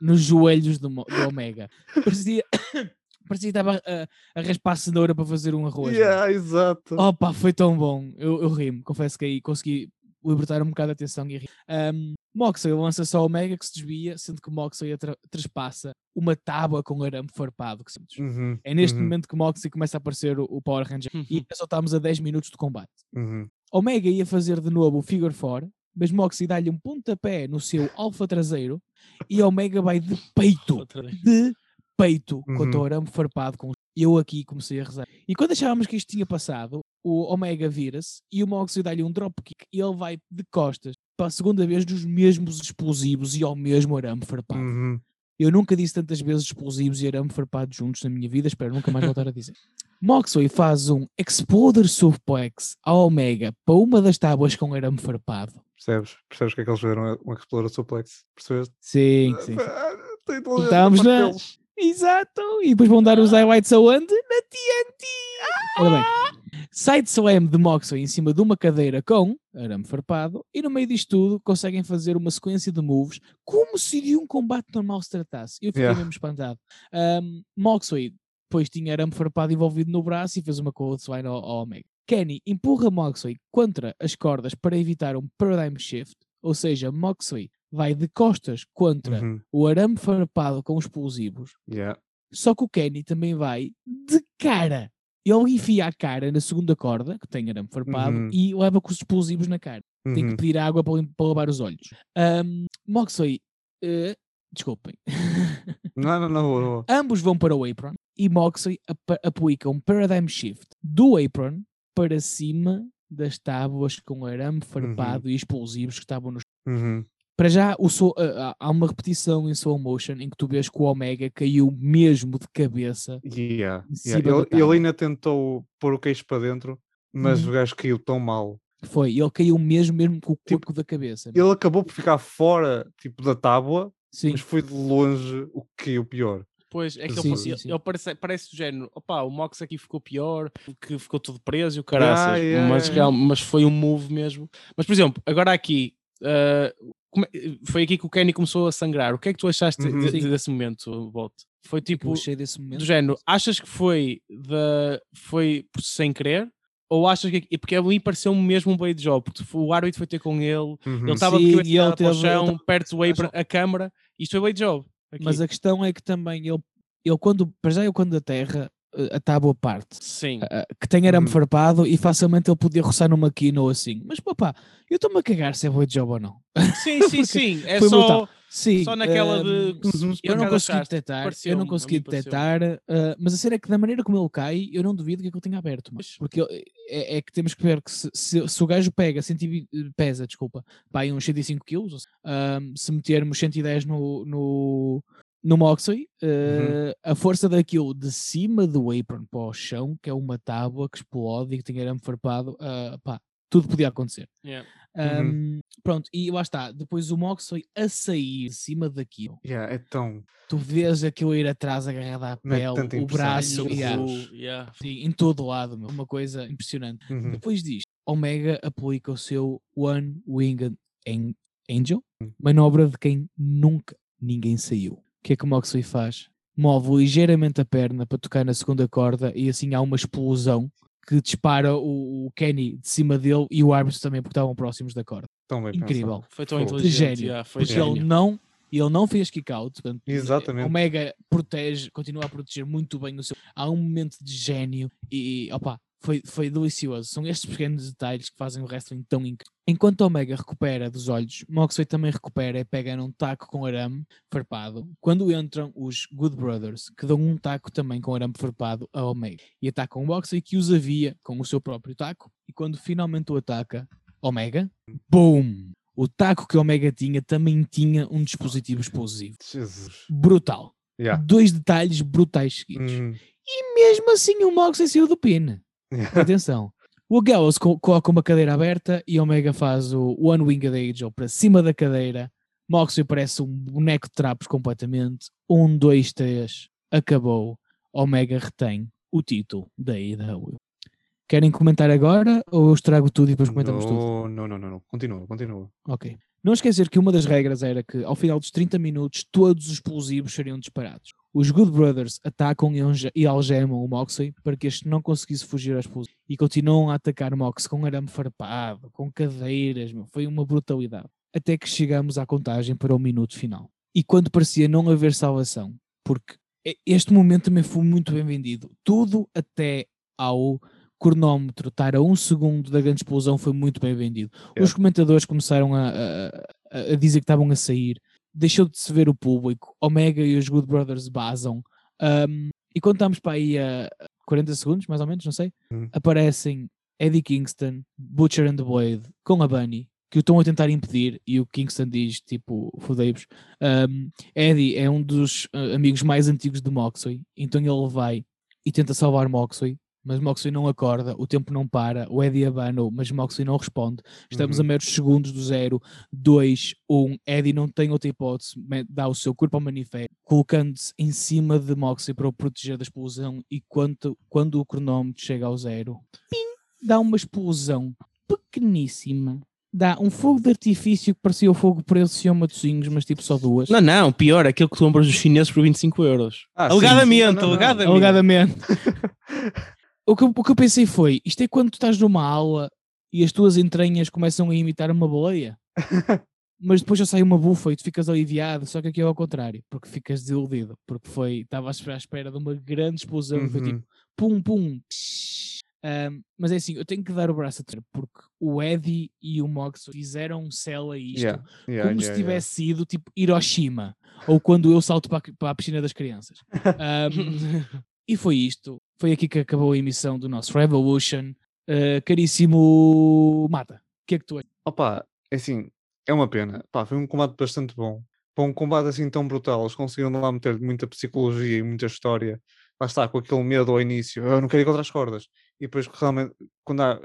nos joelhos do, do Omega. Parecia, parecia que estava a, a raspar a cenoura para fazer um arroz. mano. Yeah, exato. Opa, foi tão bom. Eu, eu ri-me, confesso que aí consegui libertar um bocado a atenção e ri. Um, Moxley lança só o Omega que se desvia, sendo que Moxley trespassa uma tábua com arame farpado. Que Uhum, É neste uhum, momento que Moxley começa a aparecer o, o Power Ranger e Uhum. só estamos a 10 minutos de combate. uhum. Omega ia fazer de novo o Figure 4, mas Moxley dá-lhe um pontapé no seu alfa traseiro e Omega vai de peito, de peito, contra o Uhum. arame farpado. Com... Eu aqui comecei a rezar. E quando achávamos que isto tinha passado, o Omega vira-se e o Moxley dá-lhe um dropkick e ele vai de costas para a segunda vez dos mesmos explosivos e ao mesmo arame farpado. Uhum. Eu nunca disse tantas vezes explosivos e arame farpado juntos na minha vida, espero nunca mais voltar a dizer. Moxley faz um Exploder Suplex ao Omega para uma das tábuas com arame farpado. Percebes? Percebes que é que eles fizeram um Explorer Suplex? Percebeste? Sim, sim. sim. Ah, Estamos parte na-. Exato! E depois vão dar os highlights aonde? Na TNT! Ora bem, side slam de Moxley em cima de uma cadeira com arame farpado e no meio disto tudo conseguem fazer uma sequência de moves como se de um combate normal se tratasse. Eu fiquei Yeah. mesmo espantado. Um, Moxley depois tinha arame farpado envolvido no braço e fez uma clothesline ao, ao Omega. Kenny empurra Moxley contra as cordas para evitar um paradigm shift, ou seja, Moxley vai de costas contra Uhum. o arame farpado com explosivos, Yeah. só que o Kenny também vai de cara. Ele enfia a cara na segunda corda, que tem arame farpado, Uhum. e leva com os explosivos na cara. Tem que Uhum. pedir água para, para lavar os olhos. Um, Moxley, eh, desculpem. Não, não, não, não. Ambos vão para o apron e Moxley ap- aplica um paradigm shift do apron para cima das tábuas com arame farpado e explosivos que estavam nos Uhum. Para já, o so- ah, ah, há uma repetição em slow motion em que tu vês que o Omega caiu mesmo de cabeça. Yeah, yeah. Ele, ele ainda tentou pôr o queixo para dentro, mas Uhum. o gajo caiu tão mal. Foi, ele caiu mesmo, mesmo com o Tipo, corpo da cabeça. Ele acabou por ficar fora tipo, da tábua, Sim, mas foi de longe o que caiu pior. Pois, é que Sim, ele, sim, ele- sim. ele parece, parece do género, opá, o Mox aqui ficou pior, que ficou tudo preso e o caraças, yeah, mas, yeah. real- mas foi um move mesmo. Mas, por exemplo, agora aqui, ah, é- foi aqui que o Kenny começou a sangrar. O que é que tu achaste Uhum. de- Sim. desse momento, Bolt? Foi tipo, cheio desse momento. do género, achas que foi, da, foi por- sem querer? Ou achas que. Porque a mim pareceu-me mesmo um blade job, porque o árbitro foi ter com ele, Uhum. ele estava de Sim, cabeça e para o chão, tava- perto do apron, a câmara, isto foi blade job. aqui. Mas a questão é que também ele, ele quando, para já ele quando a terra, a tábua parte, Sim. ah, que tem arame Uhum. farpado e facilmente ele podia roçar numa quina ou assim. Mas papá, eu estou-me a cagar se é boa job ou não. Sim, sim, sim. É só. brutal. Sim, Só naquela ahm, de. Uhum. Eu não consegui chaste, detectar, eu não consegui detectar, ah, mas a cena é que da maneira como ele cai, eu não duvido que ele tenha aberto, mas, porque ele- é, é que temos que ver que se, se- se o gajo pega 120, eh, pesa, desculpa, pá, uns 105 kg, se metermos 110 no, no, no Moxley, Uhum. ah, a força daquilo de cima do apron para o chão, que é uma tábua que explode e que tem arame farpado, ah, pá, tudo podia acontecer. Yeah. Uhum. Ahm, pronto, e lá está, depois o Moxley a sair de cima daquilo, Yeah, é tão. tu vês aquilo ir atrás agarrado à Mete pele, o braço, yeah. Yeah. sim, em todo lado, meu, uma coisa impressionante. Uhum. Depois disto, Omega aplica o seu One Winged An- Angel, Hum. manobra de quem nunca ninguém saiu. O que é que o Moxley faz? Move ligeiramente a perna para tocar na segunda corda e assim há uma explosão que dispara o, o Kenny de cima dele e o árbitro também porque estavam próximos da corda. Tão bem Incrível. pensado. Foi tão Fogo. inteligente. Gênio. yeah, foi Porque gênio. ele não, ele não fez kick out. Portanto, Exatamente. Omega protege, continua a proteger muito bem o seu. Há um momento de gênio e opa, foi, foi delicioso. São estes pequenos detalhes que fazem o wrestling tão incrível. Enquanto Omega recupera dos olhos, Moxley também recupera e pega num taco com arame farpado. Quando entram os Good Brothers, que dão um taco também com arame farpado a Omega e atacam o Moxley que os havia com o seu próprio taco. E quando finalmente o ataca, Omega, BOOM! O taco que Omega tinha também tinha um dispositivo explosivo. Jesus. Brutal. Yeah. Dois detalhes brutais seguidos. Hum, E mesmo assim o Moxley saiu do pin. Atenção. O Gallows co- coloca uma cadeira aberta e Omega faz o One Winged Angel para cima da cadeira. Moxley parece um boneco de trapos completamente. Um, dois, três. Acabou. Omega retém o título da AEW. Querem comentar agora ou eu estrago tudo e depois comentamos tudo? Não, não, não, não, não. Continua, continua. Ok. Não esquecer que uma das regras era que ao final dos 30 minutos todos os explosivos seriam disparados. Os Good Brothers atacam e alge- algemam o Moxley para que este não conseguisse fugir aos explosivos. E continuam a atacar Mox com arame farpado, com cadeiras, meu. foi uma brutalidade. Até que chegamos à contagem para o minuto final. E quando parecia não haver salvação, porque este momento também foi muito bem vendido. Tudo até ao cronómetro estar a um segundo da grande explosão foi muito bem vendido. Os Yeah. comentadores começaram a, a- a dizer que estavam a sair, deixou de se ver o público, Omega e os Good Brothers basam, um, e quando estamos para aí a 40 segundos, mais ou menos, não sei, Hum. aparecem Eddie Kingston, Butcher and the Blade, com a Bunny, que o estão a tentar impedir, e o Kingston diz, tipo, fodei-vos. Um, Eddie é um dos uh, amigos mais antigos de Moxley, então ele vai e tenta salvar Moxley, mas Moxley não acorda, o tempo não para, o Eddie abana, mas Moxley não responde. Estamos Uhum. a meros segundos do 0, 2, 1. Eddie não tem outra hipótese, dá o seu corpo ao manifesto, colocando-se em cima de Moxley para o proteger da explosão. E quando, quando o cronómetro chega ao zero, pim, dá uma explosão pequeníssima. Dá um fogo de artifício que parecia o fogo preso e matozinhos, mas tipo só duas. Não, não, pior, aquilo que tu compras dos chineses por 25 euros. Ah, sim, alegadamente, sim. Não, não, não. alegadamente. Alegadamente. o, que, eu- o que eu pensei foi: isto é quando tu estás numa aula e as tuas entranhas começam a imitar uma baleia, mas depois já sai uma bufa e tu ficas aliviado. Só que aqui é ao contrário, porque ficas desiludido, porque foi, estava à espera- de uma grande explosão, e foi Uhum. tipo pum pum. Ahm, mas é assim, eu tenho que dar o braço a ter, porque o Eddie e o Mox fizeram um céu a isto Yeah, yeah, como se yeah, tivesse sido tipo Hiroshima ou quando eu salto para a, para a piscina das crianças. Ahm, e foi isto. Foi aqui que acabou a emissão do nosso Revolution. Uh, caríssimo Mata, o que é que tu achas? Opa, é assim, é uma pena. Foi um combate bastante bom. Para um combate assim tão brutal, eles conseguiram lá meter muita psicologia e muita história. Lá está, com aquele medo ao início, eu não quero ir contra as cordas. E depois, realmente, quando há,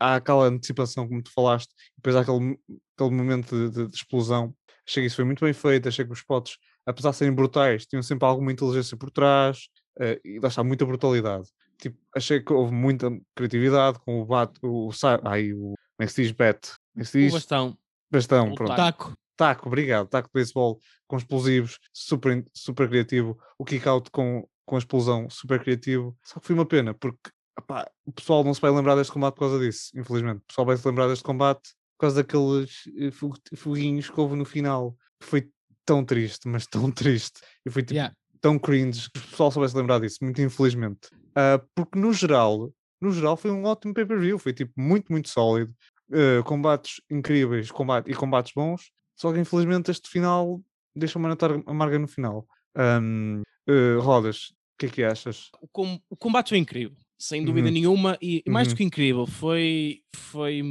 há aquela antecipação, como tu falaste, depois há aquele, aquele momento de, de- de explosão. Achei que isso foi muito bem feito. Achei que os spots, apesar de serem brutais, tinham sempre alguma inteligência por trás. Eh, e lá está, muita brutalidade. Tipo, achei que houve muita criatividade com o bat, o, ai, o, como é que se diz bet? Como é que se O diz? bastão. Bastão, o pronto. taco. Taco. Obrigado. Taco de beisebol com explosivos, super, super criativo. O kick-out com, com a explosão, super criativo. Só que foi uma pena, porque epá, o pessoal não se vai lembrar deste combate por causa disso, infelizmente. O pessoal vai se lembrar deste combate por causa daqueles eh, foguinhos que houve no final. Foi tão triste, mas tão triste. E foi tipo, Yeah. Tão cringe que o pessoal só vai se lembrar disso, muito infelizmente. Ah, porque no geral, no geral foi um ótimo pay-per-view, foi tipo muito, muito sólido. Ah, combates incríveis combate, e combates bons, só que infelizmente este final deixa uma amarga no final. Ahm, ah, Rodas, o que é que achas? O, com- o combate foi incrível, sem dúvida Uhum. nenhuma, e mais do Uhum. que incrível, foi, foi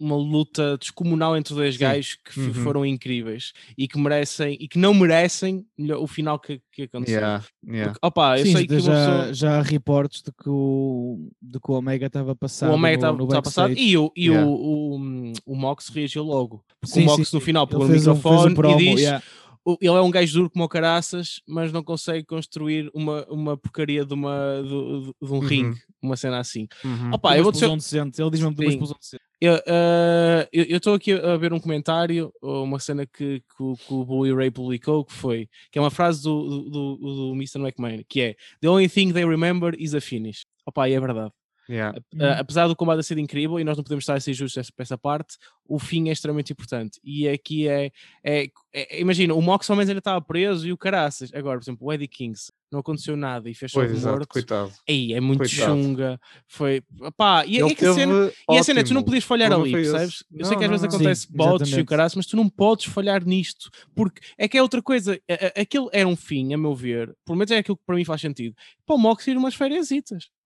uma luta descomunal entre dois gajos que Uhum. foram incríveis e que merecem e que não merecem o final que, que aconteceu. Yeah, yeah. Porque, opa, eu Sim, sei que já, pessoa- já há reportes de que o, de que o Omega estava passado o Omega estava passado e, o, e Yeah. o, o, o Mox reagiu logo. Porque Sim, o Mox sim, no final pegou no fez um- um microfone promo, e diz yeah. Ele é um gajo duro como o caraças, mas não consegue construir uma, uma porcaria de, uma, de, de um uhum. ringue, uma cena assim. Uhum. Opa, eu vou dizer... decente. Ele diz-me uma explosão decente. Uh, eu estou aqui a ver um comentário, uma cena que, que, que o Bully Ray publicou, que foi, que é uma frase do, do, do, do Mr. McMahon, que é The only thing they remember is a finish. Opa, e é verdade. Yeah. Uh, apesar do combate ser incrível e nós não podemos estar a ser justos para essa parte, o fim é extremamente importante. E aqui é, é, é imagina, o Mox ao menos ainda estava preso e o caraças. Agora, por exemplo, o Eddie Kings não aconteceu nada e fez só morto. Coitado. Aí é muito coitado. chunga. Foi, pá, e, e, a cena, e a cena é, tu não podias falhar ali, percebes? Eu não, sei que às vezes acontece Sim, bots e o caraças, mas tu não podes falhar nisto, porque é que é outra coisa. Aquilo era um fim, a meu ver, pelo menos é aquilo que para mim faz sentido. Para o Mox ir umas férias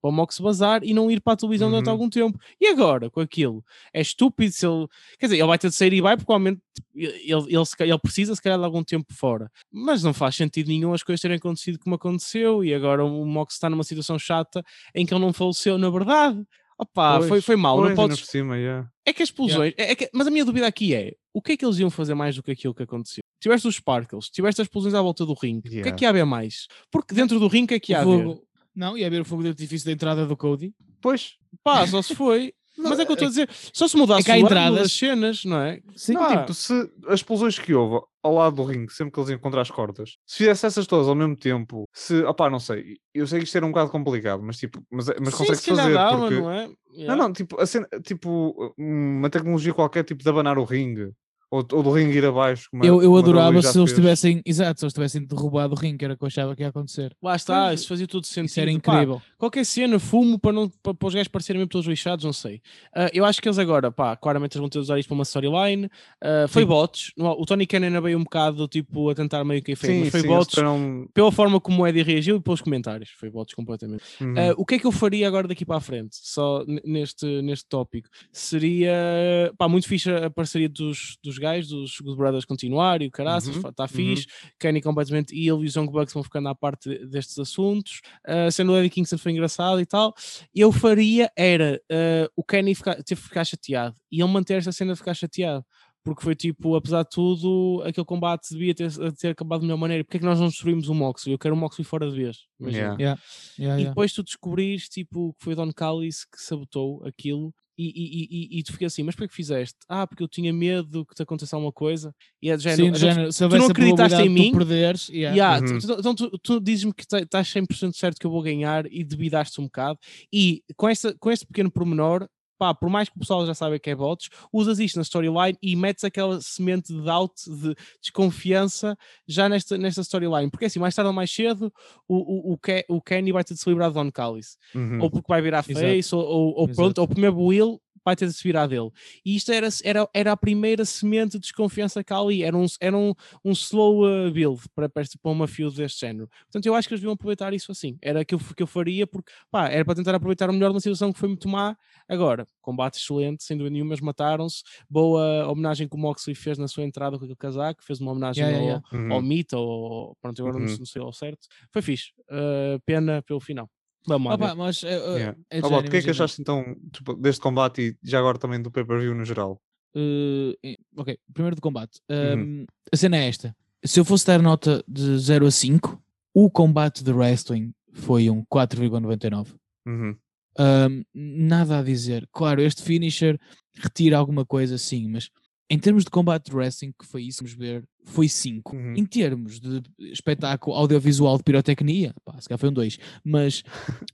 para o Mox bazar e não ir para a televisão uhum. durante algum tempo. E agora, com aquilo? É estúpido se ele. Quer dizer, ele vai ter de sair e vai, porque provavelmente ele, ele, ele, precisa, se calhar, de algum tempo fora. Mas não faz sentido nenhum as coisas terem acontecido como aconteceu. E agora o Mox está numa situação chata em que ele não faleceu, na verdade. Opa, pois, foi, foi mal. Pois, não podes... Cima, yeah. É que as explosões. Yeah. É, é que... Mas a minha dúvida aqui é: o que é que eles iam fazer mais do que aquilo que aconteceu? Tiveste os Sparkles, tiveste as explosões à volta do ringue. Yeah. O que é que ia haver mais? Porque dentro do ringue, o que é que ia haver? Não, ia haver o fogo de artifício da entrada do Cody. Pois. Pá, só se foi. Mas é que eu estou a dizer, só se mudasse é entradas... as cenas, não é? Sim, não, tipo, se as explosões que houve ao lado do ringue, sempre que eles iam encontrar as cordas, se fizesse essas todas ao mesmo tempo, se, opá, não sei, eu sei que isto era um bocado complicado, mas tipo, mas, mas consegue fazer. Dava, porque... não é? Yeah. Não, não, tipo, cena, tipo, uma tecnologia qualquer, tipo, de abanar o ringue. Ou, ou do ringue ir abaixo. Como eu, eu adorava se eles tivessem, exato, se eles tivessem derrubado o ringue, que era o que eu achava que ia acontecer. Lá está, isso fazia tudo sentido. Isso era incrível. Pá, qualquer cena, fumo para, não, para, para os gajos parecerem mesmo todos lixados, não sei. Uh, eu acho que eles agora, pá, claramente eles vão ter de usar isto para uma storyline. Uh, foi sim. bots, o Tony Cannon veio um bocado tipo a tentar meio que efeito, mas foi sim, bots terão... pela forma como o Eddie reagiu e pelos comentários. Foi bots completamente. Uhum. Uh, o que é que eu faria agora daqui para a frente, só neste, neste tópico? Seria, pá, muito fixe a parceria dos, dos gajos, dos Brothers continuar e o caraças, está uhum, tá fixe. Uhum. Kenny completamente e ele e os Young Bucks vão ficando à parte destes assuntos. Uh, sendo o Eddie Kingston foi engraçado e tal. Eu faria era uh, o Kenny ficar, ter que ficar chateado e ele manter esta cena de ficar chateado porque foi tipo, apesar de tudo, aquele combate devia ter, ter acabado de melhor maneira. Porque é que nós não destruímos o Moxley? Eu quero o Moxley fora de vez. Yeah. Yeah. Yeah, e depois tu descobrires tipo, que foi Don Callis que sabotou aquilo e, e, e, e, tu ficas assim, mas porquê que fizeste? Ah, porque eu tinha medo que te acontecesse alguma coisa. E é de género, Sim, género tu, tu não acreditaste em mim. Perderes, yeah. Yeah, uhum. tu, então tu, tu dizes-me que estás 100% certo que eu vou ganhar e debidaste um bocado. E com, esta, com este pequeno pormenor, pá, por mais que o pessoal já saiba que é bots, usas isto na storyline e metes aquela semente de doubt, de desconfiança já nesta, nesta storyline. Porque assim, mais tarde ou mais cedo, o, o, o, Ke, o Kenny vai ter de se livrar de Don Callis. Uhum. Ou porque vai virar face, ou, ou, ou pronto, ou primeiro Will vai ter de se virar dele. E isto era, era, era a primeira semente de desconfiança que há ali, era um, era um, um slow uh, build para, para uma field deste género. Portanto, eu acho que eles deviam aproveitar isso assim. Era aquilo que eu faria, porque pá, era para tentar aproveitar o melhor de uma situação que foi muito má. Agora, combate excelente, sem dúvida nenhuma, mataram-se. Boa homenagem que o Moxley fez na sua entrada com aquele casaco, fez uma homenagem yeah, ao, yeah. Uhum. ao Mito, ou pronto, agora uhum. não, não sei ao certo. Foi fixe. Uh, pena pelo final. Vamos Opa, mas, uh, yeah. é o que é que achaste então tipo, deste combate e já agora também do pay-per-view no geral? Uh, ok, primeiro do combate. uhum. A cena é esta. Se eu fosse dar nota de 0 a 5, o combate de wrestling foi um 4,99. Uhum. Um, nada a dizer. Claro, este finisher retira alguma coisa, sim, mas em termos de combate de wrestling, que foi isso, vamos ver, foi 5. Uhum. Em termos de espetáculo audiovisual de pirotecnia, pá, se calhar foi um 2. Mas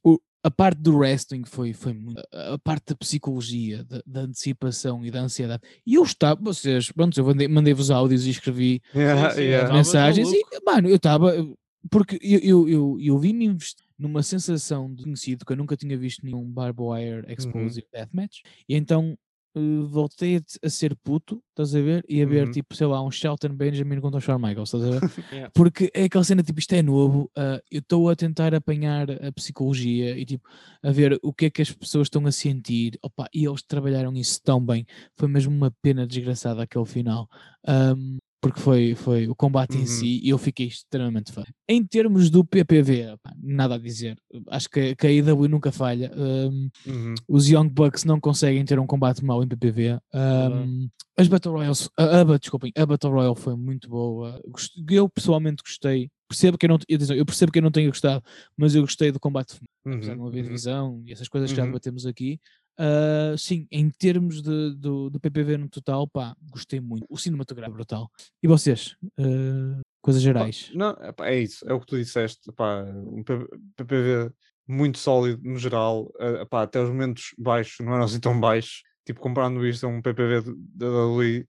o, a parte do wrestling foi, foi muito. A, a parte da psicologia, da, da, antecipação e da ansiedade. E eu estava, vocês, pronto, eu mandei-vos áudios e escrevi yeah, yeah. mensagens e, mano, eu estava. Porque eu, eu, eu, eu vim-me investir numa sensação de conhecido que eu nunca tinha visto nenhum Barbed Wire. Explosive uhum. Deathmatch. E então uh, voltei a, ser puto, estás a ver? E a ver, uhum. tipo, sei lá, um Shelton Benjamin contra o Shawn Michaels, estás a ver? yeah. Porque é aquela cena, tipo, isto é novo, uh, eu estou a tentar apanhar a psicologia e, tipo, a ver o que é que as pessoas estão a sentir, opa, e eles trabalharam isso tão bem, foi mesmo uma pena desgraçada aquele final. Um, porque foi, foi o combate Uhum. em si e eu fiquei extremamente fã. Em termos do PPV, nada a dizer. Acho que, que a AEW nunca falha. Um, Uhum. os Young Bucks não conseguem ter um combate mau em PPV. Um, as Battle Royals, a, a, desculpem, a Battle Royale foi muito boa. Eu pessoalmente gostei. Percebo que eu não, eu, percebo que eu não tenha gostado, mas eu gostei do combate apesar de não Uhum. haver Uhum. divisão e essas coisas que já Uhum. debatemos aqui. Ah, sim, em termos de, do, do PPV no total, pá, gostei muito. O cinematográfico é brutal. E vocês? Ah, coisas Pá, gerais? Não, epá, é isso, é o que tu disseste. epá, um PPV muito sólido no geral, eh, epá, até os momentos baixos não eram assim tão baixos. Tipo, comparando isto a um PPV da WWE,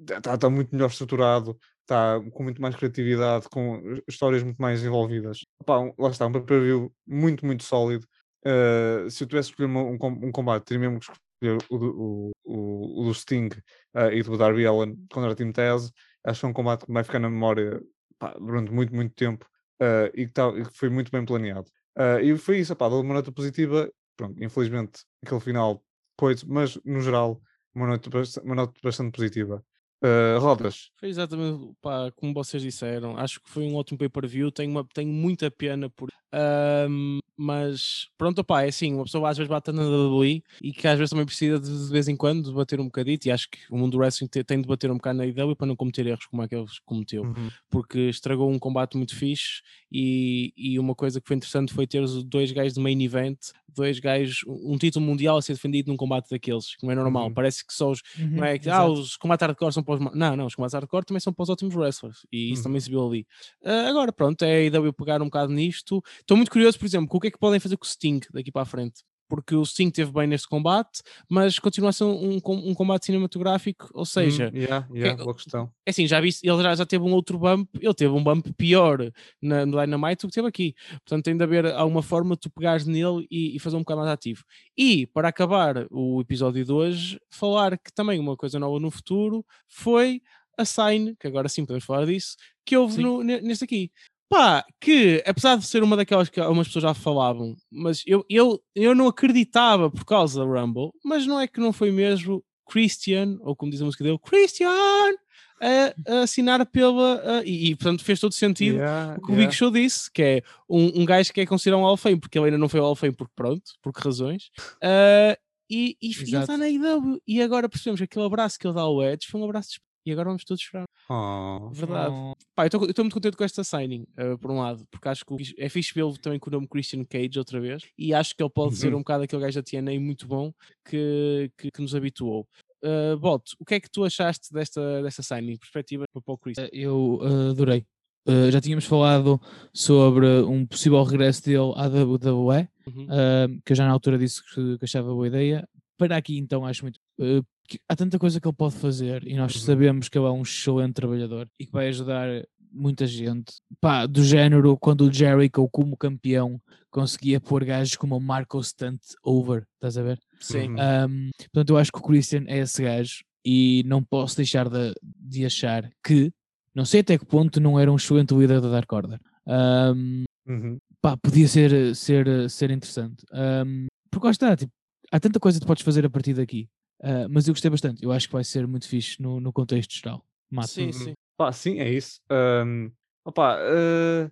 está tá muito melhor estruturado, está com muito mais criatividade, com histórias muito mais envolvidas. Um- lá está, um PPV muito, muito sólido. Eh, se eu tivesse escolhido um, um combate, teria mesmo que escolher o, o, o, do Sting eh, e do Darby Allen contra a Team Taz. Acho que é um combate que vai ficar na memória pá, durante muito, muito tempo eh, e, que tá- e que foi muito bem planeado. E foi isso, pá, uma nota positiva. Pronto, infelizmente, aquele final, coisa, mas no geral, uma nota, uma nota bastante positiva. Eh, rodas, Foi exatamente pá, como vocês disseram. Acho que foi um ótimo pay-per-view. Tenho, uma- tenho muita pena por. Mas pronto, opá, é assim, uma pessoa às vezes bate na WWE e que às vezes também precisa de, de vez em quando de bater um bocadito. E acho que o mundo do wrestling te- tem de bater um bocado na IW para não cometer erros como aqueles que cometeu Uhum. porque estragou um combate muito fixe e, e uma coisa que foi interessante foi ter os dois gajos de main event, dois gajos, um título mundial a ser defendido num combate daqueles, que não é normal, Uhum. parece que só os, não Uhum, é que, ah, os hardcore são para os, ma- não, não, os combates hardcore também são para os ótimos wrestlers e isso Uhum. também se viu ali. Ah, agora, pronto, é a IW pegar um bocado nisto, estou muito curioso, por exemplo, com o que é que podem fazer com o Sting daqui para a frente. Porque o Sting teve bem neste combate, mas continua a ser um, com- um combate cinematográfico, ou seja, Hum, yeah, yeah, que- boa questão. é assim, já viste, ele já, já teve um outro bump, ele teve um bump pior na, no Dynamite do que teve aqui. Portanto, tem de haver alguma forma de tu pegares nele e, e fazer um bocado mais ativo. E, para acabar o episódio de hoje, falar que também uma coisa nova no futuro foi a sign, que agora sim podemos falar disso, que houve no, ne- neste aqui. Pá, que apesar de ser uma daquelas que algumas pessoas já falavam, mas eu, eu, eu não acreditava por causa da Rumble, mas não é que não foi mesmo Christian, ou como diz a música dele, Christian, a, a assinar pela. a- e, e, portanto fez todo sentido Yeah, o que o yeah. Big Show disse, que é um, um gajo que é considerado um Hall porque ele ainda não foi Hall of Fame, porque pronto, por que razões. Ah, e, e, e ele está na IW. E agora percebemos que aquele abraço que ele dá ao Edge foi um abraço de e agora vamos todos chorar. Oh. Verdade. Oh, Pá, eu estou muito contente com esta signing, uh, por um lado, porque acho que é fixe vê-lo também com o nome Christian Cage outra vez, e acho que ele pode ser Uhum. um bocado aquele gajo da TNA muito bom que, que, que nos habituou. Uh, Boto, o que é que tu achaste desta, desta signing? Perspectiva para o Paul Christian? eu ah, adorei. Ah, já tínhamos falado sobre um possível regresso dele à WWE, Uhum. que eu já na altura disse que, que achava boa ideia. Para aqui, então, acho muito. Que há tanta coisa que ele pode fazer e nós Uhum. sabemos que ele é um excelente trabalhador e que vai ajudar muita gente. Pá, do género, quando o Jericho, como campeão, conseguia pôr gajos como o Marco Stunt over, estás a ver? Sim. Um, portanto, eu acho que o Christian é esse gajo e não posso deixar de, de achar que, não sei até que ponto, não era um excelente líder da Dark Order. Um, Uhum. pá, podia ser, ser, ser interessante. Um, porque lá está, tipo, há tanta coisa que podes fazer a partir daqui. Uh, mas eu gostei bastante. Eu acho que vai ser muito fixe no, no contexto geral. Mato. Sim, sim. Pá, sim, é isso. Ahm, opá, eh,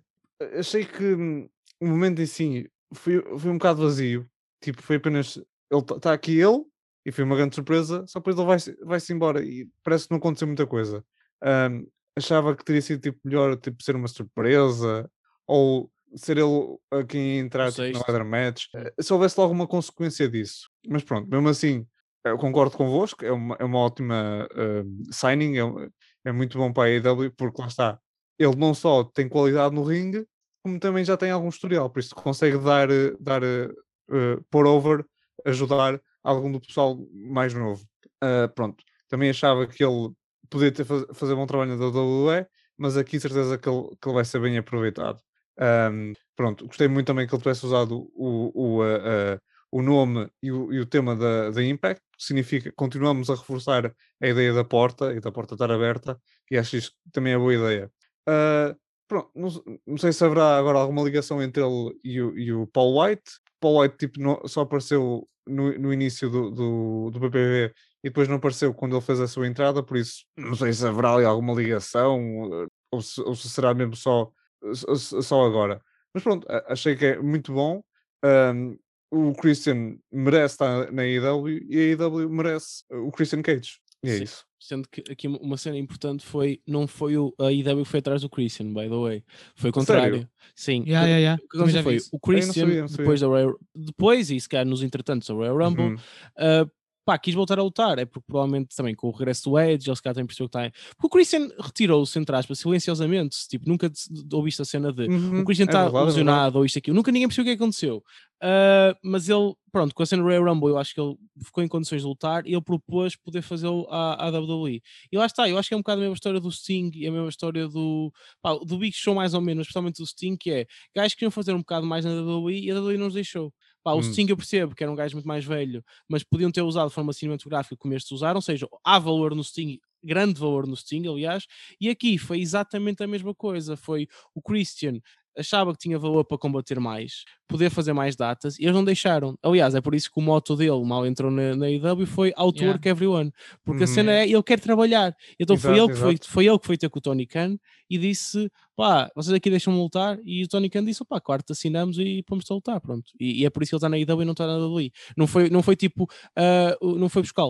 achei que hum, o momento em si foi, foi um bocado vazio. Tipo, foi apenas. Está tá aqui ele e foi uma grande surpresa, só depois ele vai-se vai-se embora e parece que não aconteceu muita coisa. Ahm, achava que teria sido tipo, melhor tipo, ser uma surpresa ou ser ele a quem entrar tipo, no sexto. ladder match. Eh, Se houvesse logo uma consequência disso. Mas pronto, mesmo assim, eu concordo convosco, é uma, é uma ótima ahm, signing, é, um- é muito bom para a AEW, porque lá está, ele não só tem qualidade no ringue, como também já tem algum historial, por isso consegue dar, dar eh, eh, por over, ajudar algum do pessoal mais novo. Ah, pronto, também achava que ele podia ter, faz- fazer bom trabalho na WWE, mas aqui certeza que ele, que ele vai ser bem aproveitado. Ahm, pronto, gostei muito também que ele tivesse usado o, o, ah, o nome e o, e o tema da, da Impact, que significa continuamos a reforçar a ideia da porta e da porta estar aberta, e acho isso também é boa ideia. Ah, pronto, não, não sei se haverá agora alguma ligação entre ele e o, e o Paul White. Paul White tipo, só apareceu no, no início do, do, do PPV e depois não apareceu quando ele fez a sua entrada, por isso não sei se haverá ali alguma ligação ou se, ou se será mesmo só, só agora. Mas pronto, achei que é muito bom. Um, o Christian merece estar na AEW e a AEW merece o Christian Cage. E é Sim. isso. Sendo que aqui uma cena importante foi, não foi o, a IW foi atrás do Christian, by the way. Foi o contrário. Sério? Sim. Yeah, yeah, yeah. O que foi? O Christian, sabia, depois da Royal, depois, e se calhar nos entretantos da Royal Rumble, uhum. uh, pá, quis voltar a lutar. É porque provavelmente também com o regresso do Edge, ele se calhar tem percebido que está. Porque o Christian retirou-se, entre aspas, silenciosamente. Tipo, nunca ouviste a cena de uhum, o Christian está é tá lesionado é ou isto aqui. Nunca ninguém percebeu o que aconteceu. Uh, mas ele, pronto, com a cena do Royal Rumble, eu acho que ele ficou em condições de lutar e ele propôs poder fazê-lo à, à WWE. E lá está, eu acho que é um bocado a mesma história do Sting e a mesma história do, pá, do Big Show, mais ou menos, especialmente do Sting, que é gajos que queriam fazer um bocado mais na WWE e a WWE não os deixou. Pá, o hum. Sting eu percebo que era um gajo muito mais velho, mas podiam ter usado de forma cinematográfica como estes usaram, ou seja, há valor no Sting, grande valor no Sting, aliás, e aqui foi exatamente a mesma coisa. Foi o Christian achava que tinha valor para combater mais, poder fazer mais datas, e eles não deixaram. Aliás, é por isso que o moto dele, mal entrou na, na IW, foi Outwork yeah. Everyone, porque uhum. a cena é ele quer trabalhar. Então exato, foi, ele que foi, foi ele que foi ter com o Tony Khan e disse: pá, vocês aqui deixam-me lutar, e o Tony Khan disse: pá, quarto assinamos e vamos a lutar, pronto. E, e, é por isso que ele está na IW e não está na WWE. Não foi, não foi tipo, uh, não foi buscar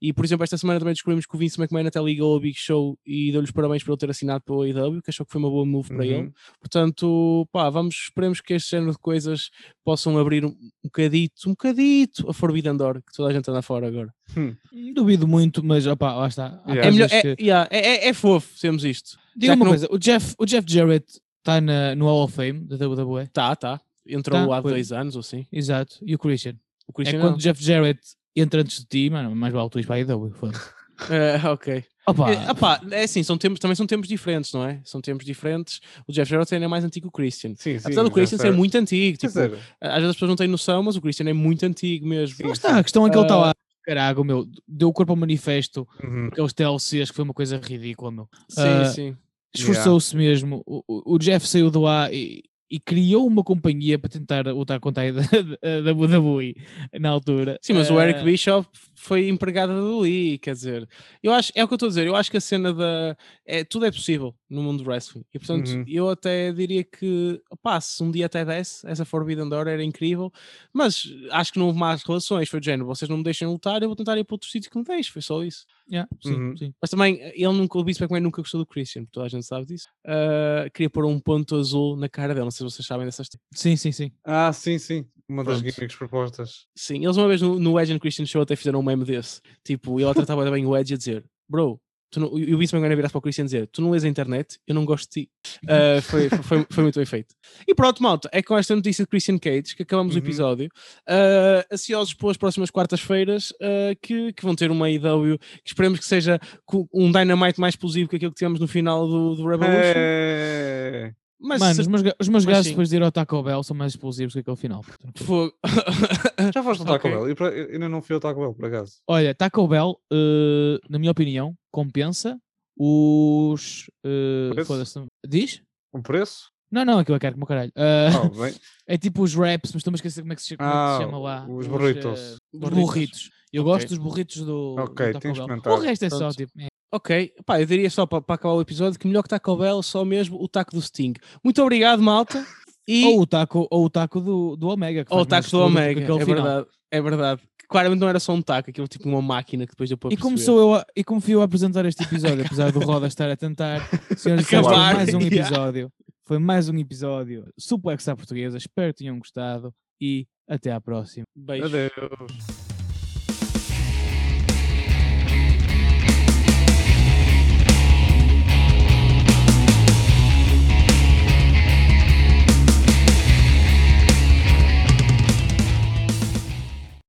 E por exemplo, esta semana também descobrimos que o Vince McMahon até ligou ao Big Show e deu-lhes parabéns por ele ter assinado pela IW, que achou que foi uma boa move uhum. para ele. Portanto, pá, vamos, esperemos que este género de coisas possam abrir um, um bocadito, um bocadito a Forbidden Door, que toda a gente anda fora agora. Hum. Duvido muito, mas opá, lá está. Yeah. É, melhor, é, que... yeah, é, é, é, fofo, sermos isto. Diga uma não... coisa, o Jeff, o Jeff Jarrett está no Hall of Fame da WWE? Tá, tá. Entrou tá, há foi. dois anos ou assim. Exato. E o Christian? O Christian é não. quando o Jeff Jarrett entra antes de ti, mano, mais vale tu ir para a IW. É, ok. Opa. É, opa, é assim, são tempos, também são tempos diferentes, não é? São tempos diferentes. O Jeff Jarrett é mais antigo que o Christian. Sim, Apesar do Christian ser muito antigo. Tipo, às vezes as pessoas não têm noção, mas o Christian é muito antigo mesmo. Sim, está, a questão é que uh... ele está lá. Caraca, meu, deu o corpo ao manifesto, uhum. aqueles TLCs que foi uma coisa ridícula, meu. Sim, uh, sim. Esforçou-se yeah. mesmo. O, o, Jeff saiu do ar e, e criou uma companhia para tentar lutar contra a da WWE na altura. Sim, mas uh... o Eric Bischoff foi empregado da Lee, quer dizer, eu acho, é o que eu estou a dizer, eu acho que a cena da. É, tudo é possível no mundo do wrestling. E portanto, uhum. eu até diria que, opá, se um dia até desse, essa Forbidden Door era incrível, mas acho que não houve mais relações. Foi de género, vocês não me deixem lutar, eu vou tentar ir para outro sítio que me deixe, foi só isso. Yeah, sim, uhum. sim. Mas também, ele nunca, o Vince McMahon nunca gostou do Christian, toda a gente sabe disso. Uh, queria pôr um ponto azul na cara dele, não sei se vocês sabem dessas. Sim, sim, sim. Ah, sim, sim. Uma das gimmicks propostas. Sim, eles uma vez no, no Edge and Christian Show até fizeram um meme desse. Tipo, ele tratava bem o Edge a dizer: Bro, tu não, e o Vince McMahon virar para o Christian dizer: Tu não lês a internet, eu não gosto de ti. Uh, foi, foi, foi, muito bem feito. E pronto, malta, é com esta notícia de Christian Cage que acabamos uhum. o episódio. Uh, ansiosos pelas próximas quartas-feiras uh, que, que vão ter uma IW que esperemos que seja um Dynamite mais explosivo que aquilo que tivemos no final do, do Revolution. É... Mas Mano, se... os meus, os meus gajos depois de ir ao Taco Bell são mais explosivos que aquele final. Já foste ao Taco okay. Bell? Eu, eu, ainda não fui ao Taco Bell, por acaso. Olha, Taco Bell, uh, na minha opinião, compensa os. Uh, Diz? Um preço? Não, não, aquilo é caro como caralho. Uh, oh, é tipo os raps, mas estou-me a esquecer como é que se, como ah, é que se chama lá. Os burritos. Os, uh, burritos. Eu okay. gosto dos burritos do. Ok, do tens O resto é só tipo. É. Ok, pá, eu diria só para, acabar o episódio que melhor que Taco Bell, só mesmo o taco do Sting. Muito obrigado, malta. E... Ou o taco, ou o taco do, do Omega. Ou o taco do Omega, é verdade, é verdade. Claramente não era só um taco, aquilo tipo uma máquina que depois depois e como sou eu a, E como fui eu a apresentar este episódio, apesar do Roda estar a tentar, senhores, foi mais um episódio. Foi mais um episódio Suplex à portuguesa. Espero que tenham gostado e até à próxima. Beijo. Adeus.